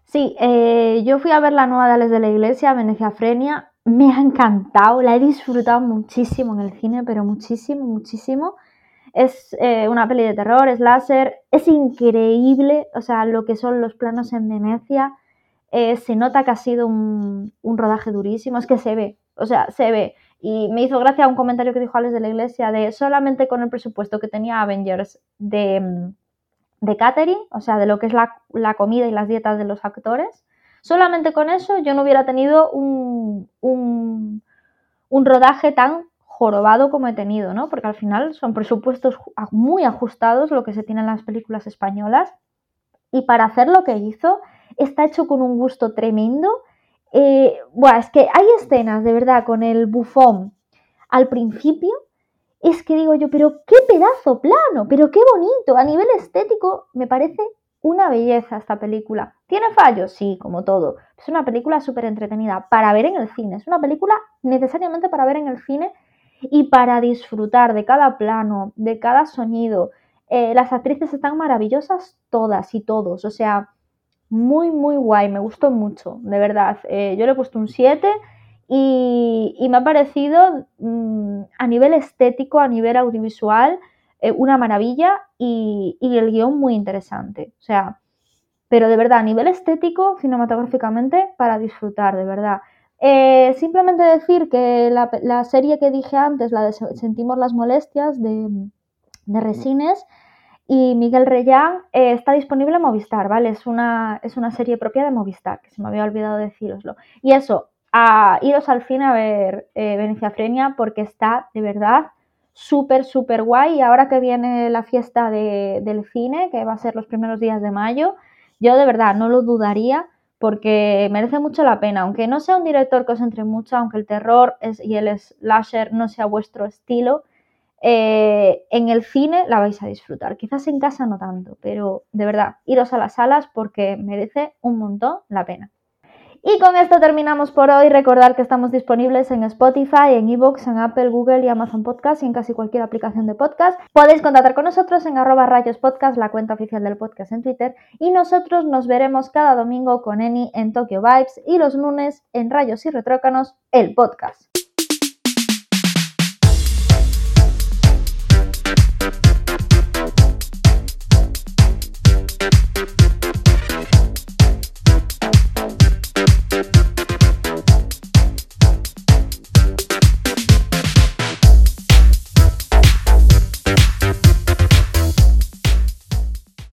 Sí, eh, yo fui a ver la nueva de Ales de la Iglesia, Venecia Frenia. Me ha encantado, la he disfrutado muchísimo en el cine, pero muchísimo, muchísimo. Es eh, una peli de terror, es láser, es increíble, o sea, lo que son los planos en Venecia, eh, se nota que ha sido un, rodaje durísimo, es que se ve, o sea, se ve. Y me hizo gracia un comentario que dijo Alex de la Iglesia de solamente con el presupuesto que tenía Avengers de, de catering, o sea, de lo que es la, comida y las dietas de los actores, solamente con eso yo no hubiera tenido un, un, un rodaje tan jorobado como he tenido, ¿no? Porque al final son presupuestos muy ajustados lo que se tiene en las películas españolas y para hacer lo que hizo, está hecho con un gusto tremendo. Eh, es que hay escenas de verdad con el bufón al principio. Es que digo yo, pero qué pedazo plano, pero qué bonito. A nivel estético me parece una belleza esta película. ¿Tiene fallos? Sí, como todo. Es una película súper entretenida para ver en el cine. Es una película necesariamente para ver en el cine y para disfrutar de cada plano, de cada sonido. Eh, las actrices están maravillosas todas y todos. O sea, muy, muy guay. Me gustó mucho, de verdad. Eh, yo le he puesto un 7 y, me ha parecido mm, a nivel estético, a nivel audiovisual, eh, una maravilla y, el guion muy interesante. O sea, pero de verdad, a nivel estético, cinematográficamente, para disfrutar, de verdad. Eh, simplemente decir que la, serie que dije antes, la de Sentimos las molestias de, Resines y Miguel Reyán, eh, está disponible en Movistar, ¿vale? Es una, es una serie propia de Movistar, que se me había olvidado deciroslo. Y eso, a iros al cine a ver Venecia Frenia porque está de verdad súper, súper guay. Y ahora que viene la fiesta del cine, que va a ser los primeros días de mayo, yo de verdad no lo dudaría porque merece mucho la pena. Aunque no sea un director que os entre mucho, aunque el terror y el slasher no sea vuestro estilo, eh, en el cine la vais a disfrutar. Quizás en casa no tanto, pero de verdad, iros a las salas porque merece un montón la pena. Y con esto terminamos por hoy. Recordar que estamos disponibles en Spotify, en Evox, en Apple, Google y Amazon Podcast y en casi cualquier aplicación de podcast. Podéis contactar con nosotros en arroba rayos podcast, la cuenta oficial del podcast en Twitter. Y nosotros nos veremos cada domingo con Eni en Tokyo Vibes y los lunes en Rayos y Retrócanos, el podcast.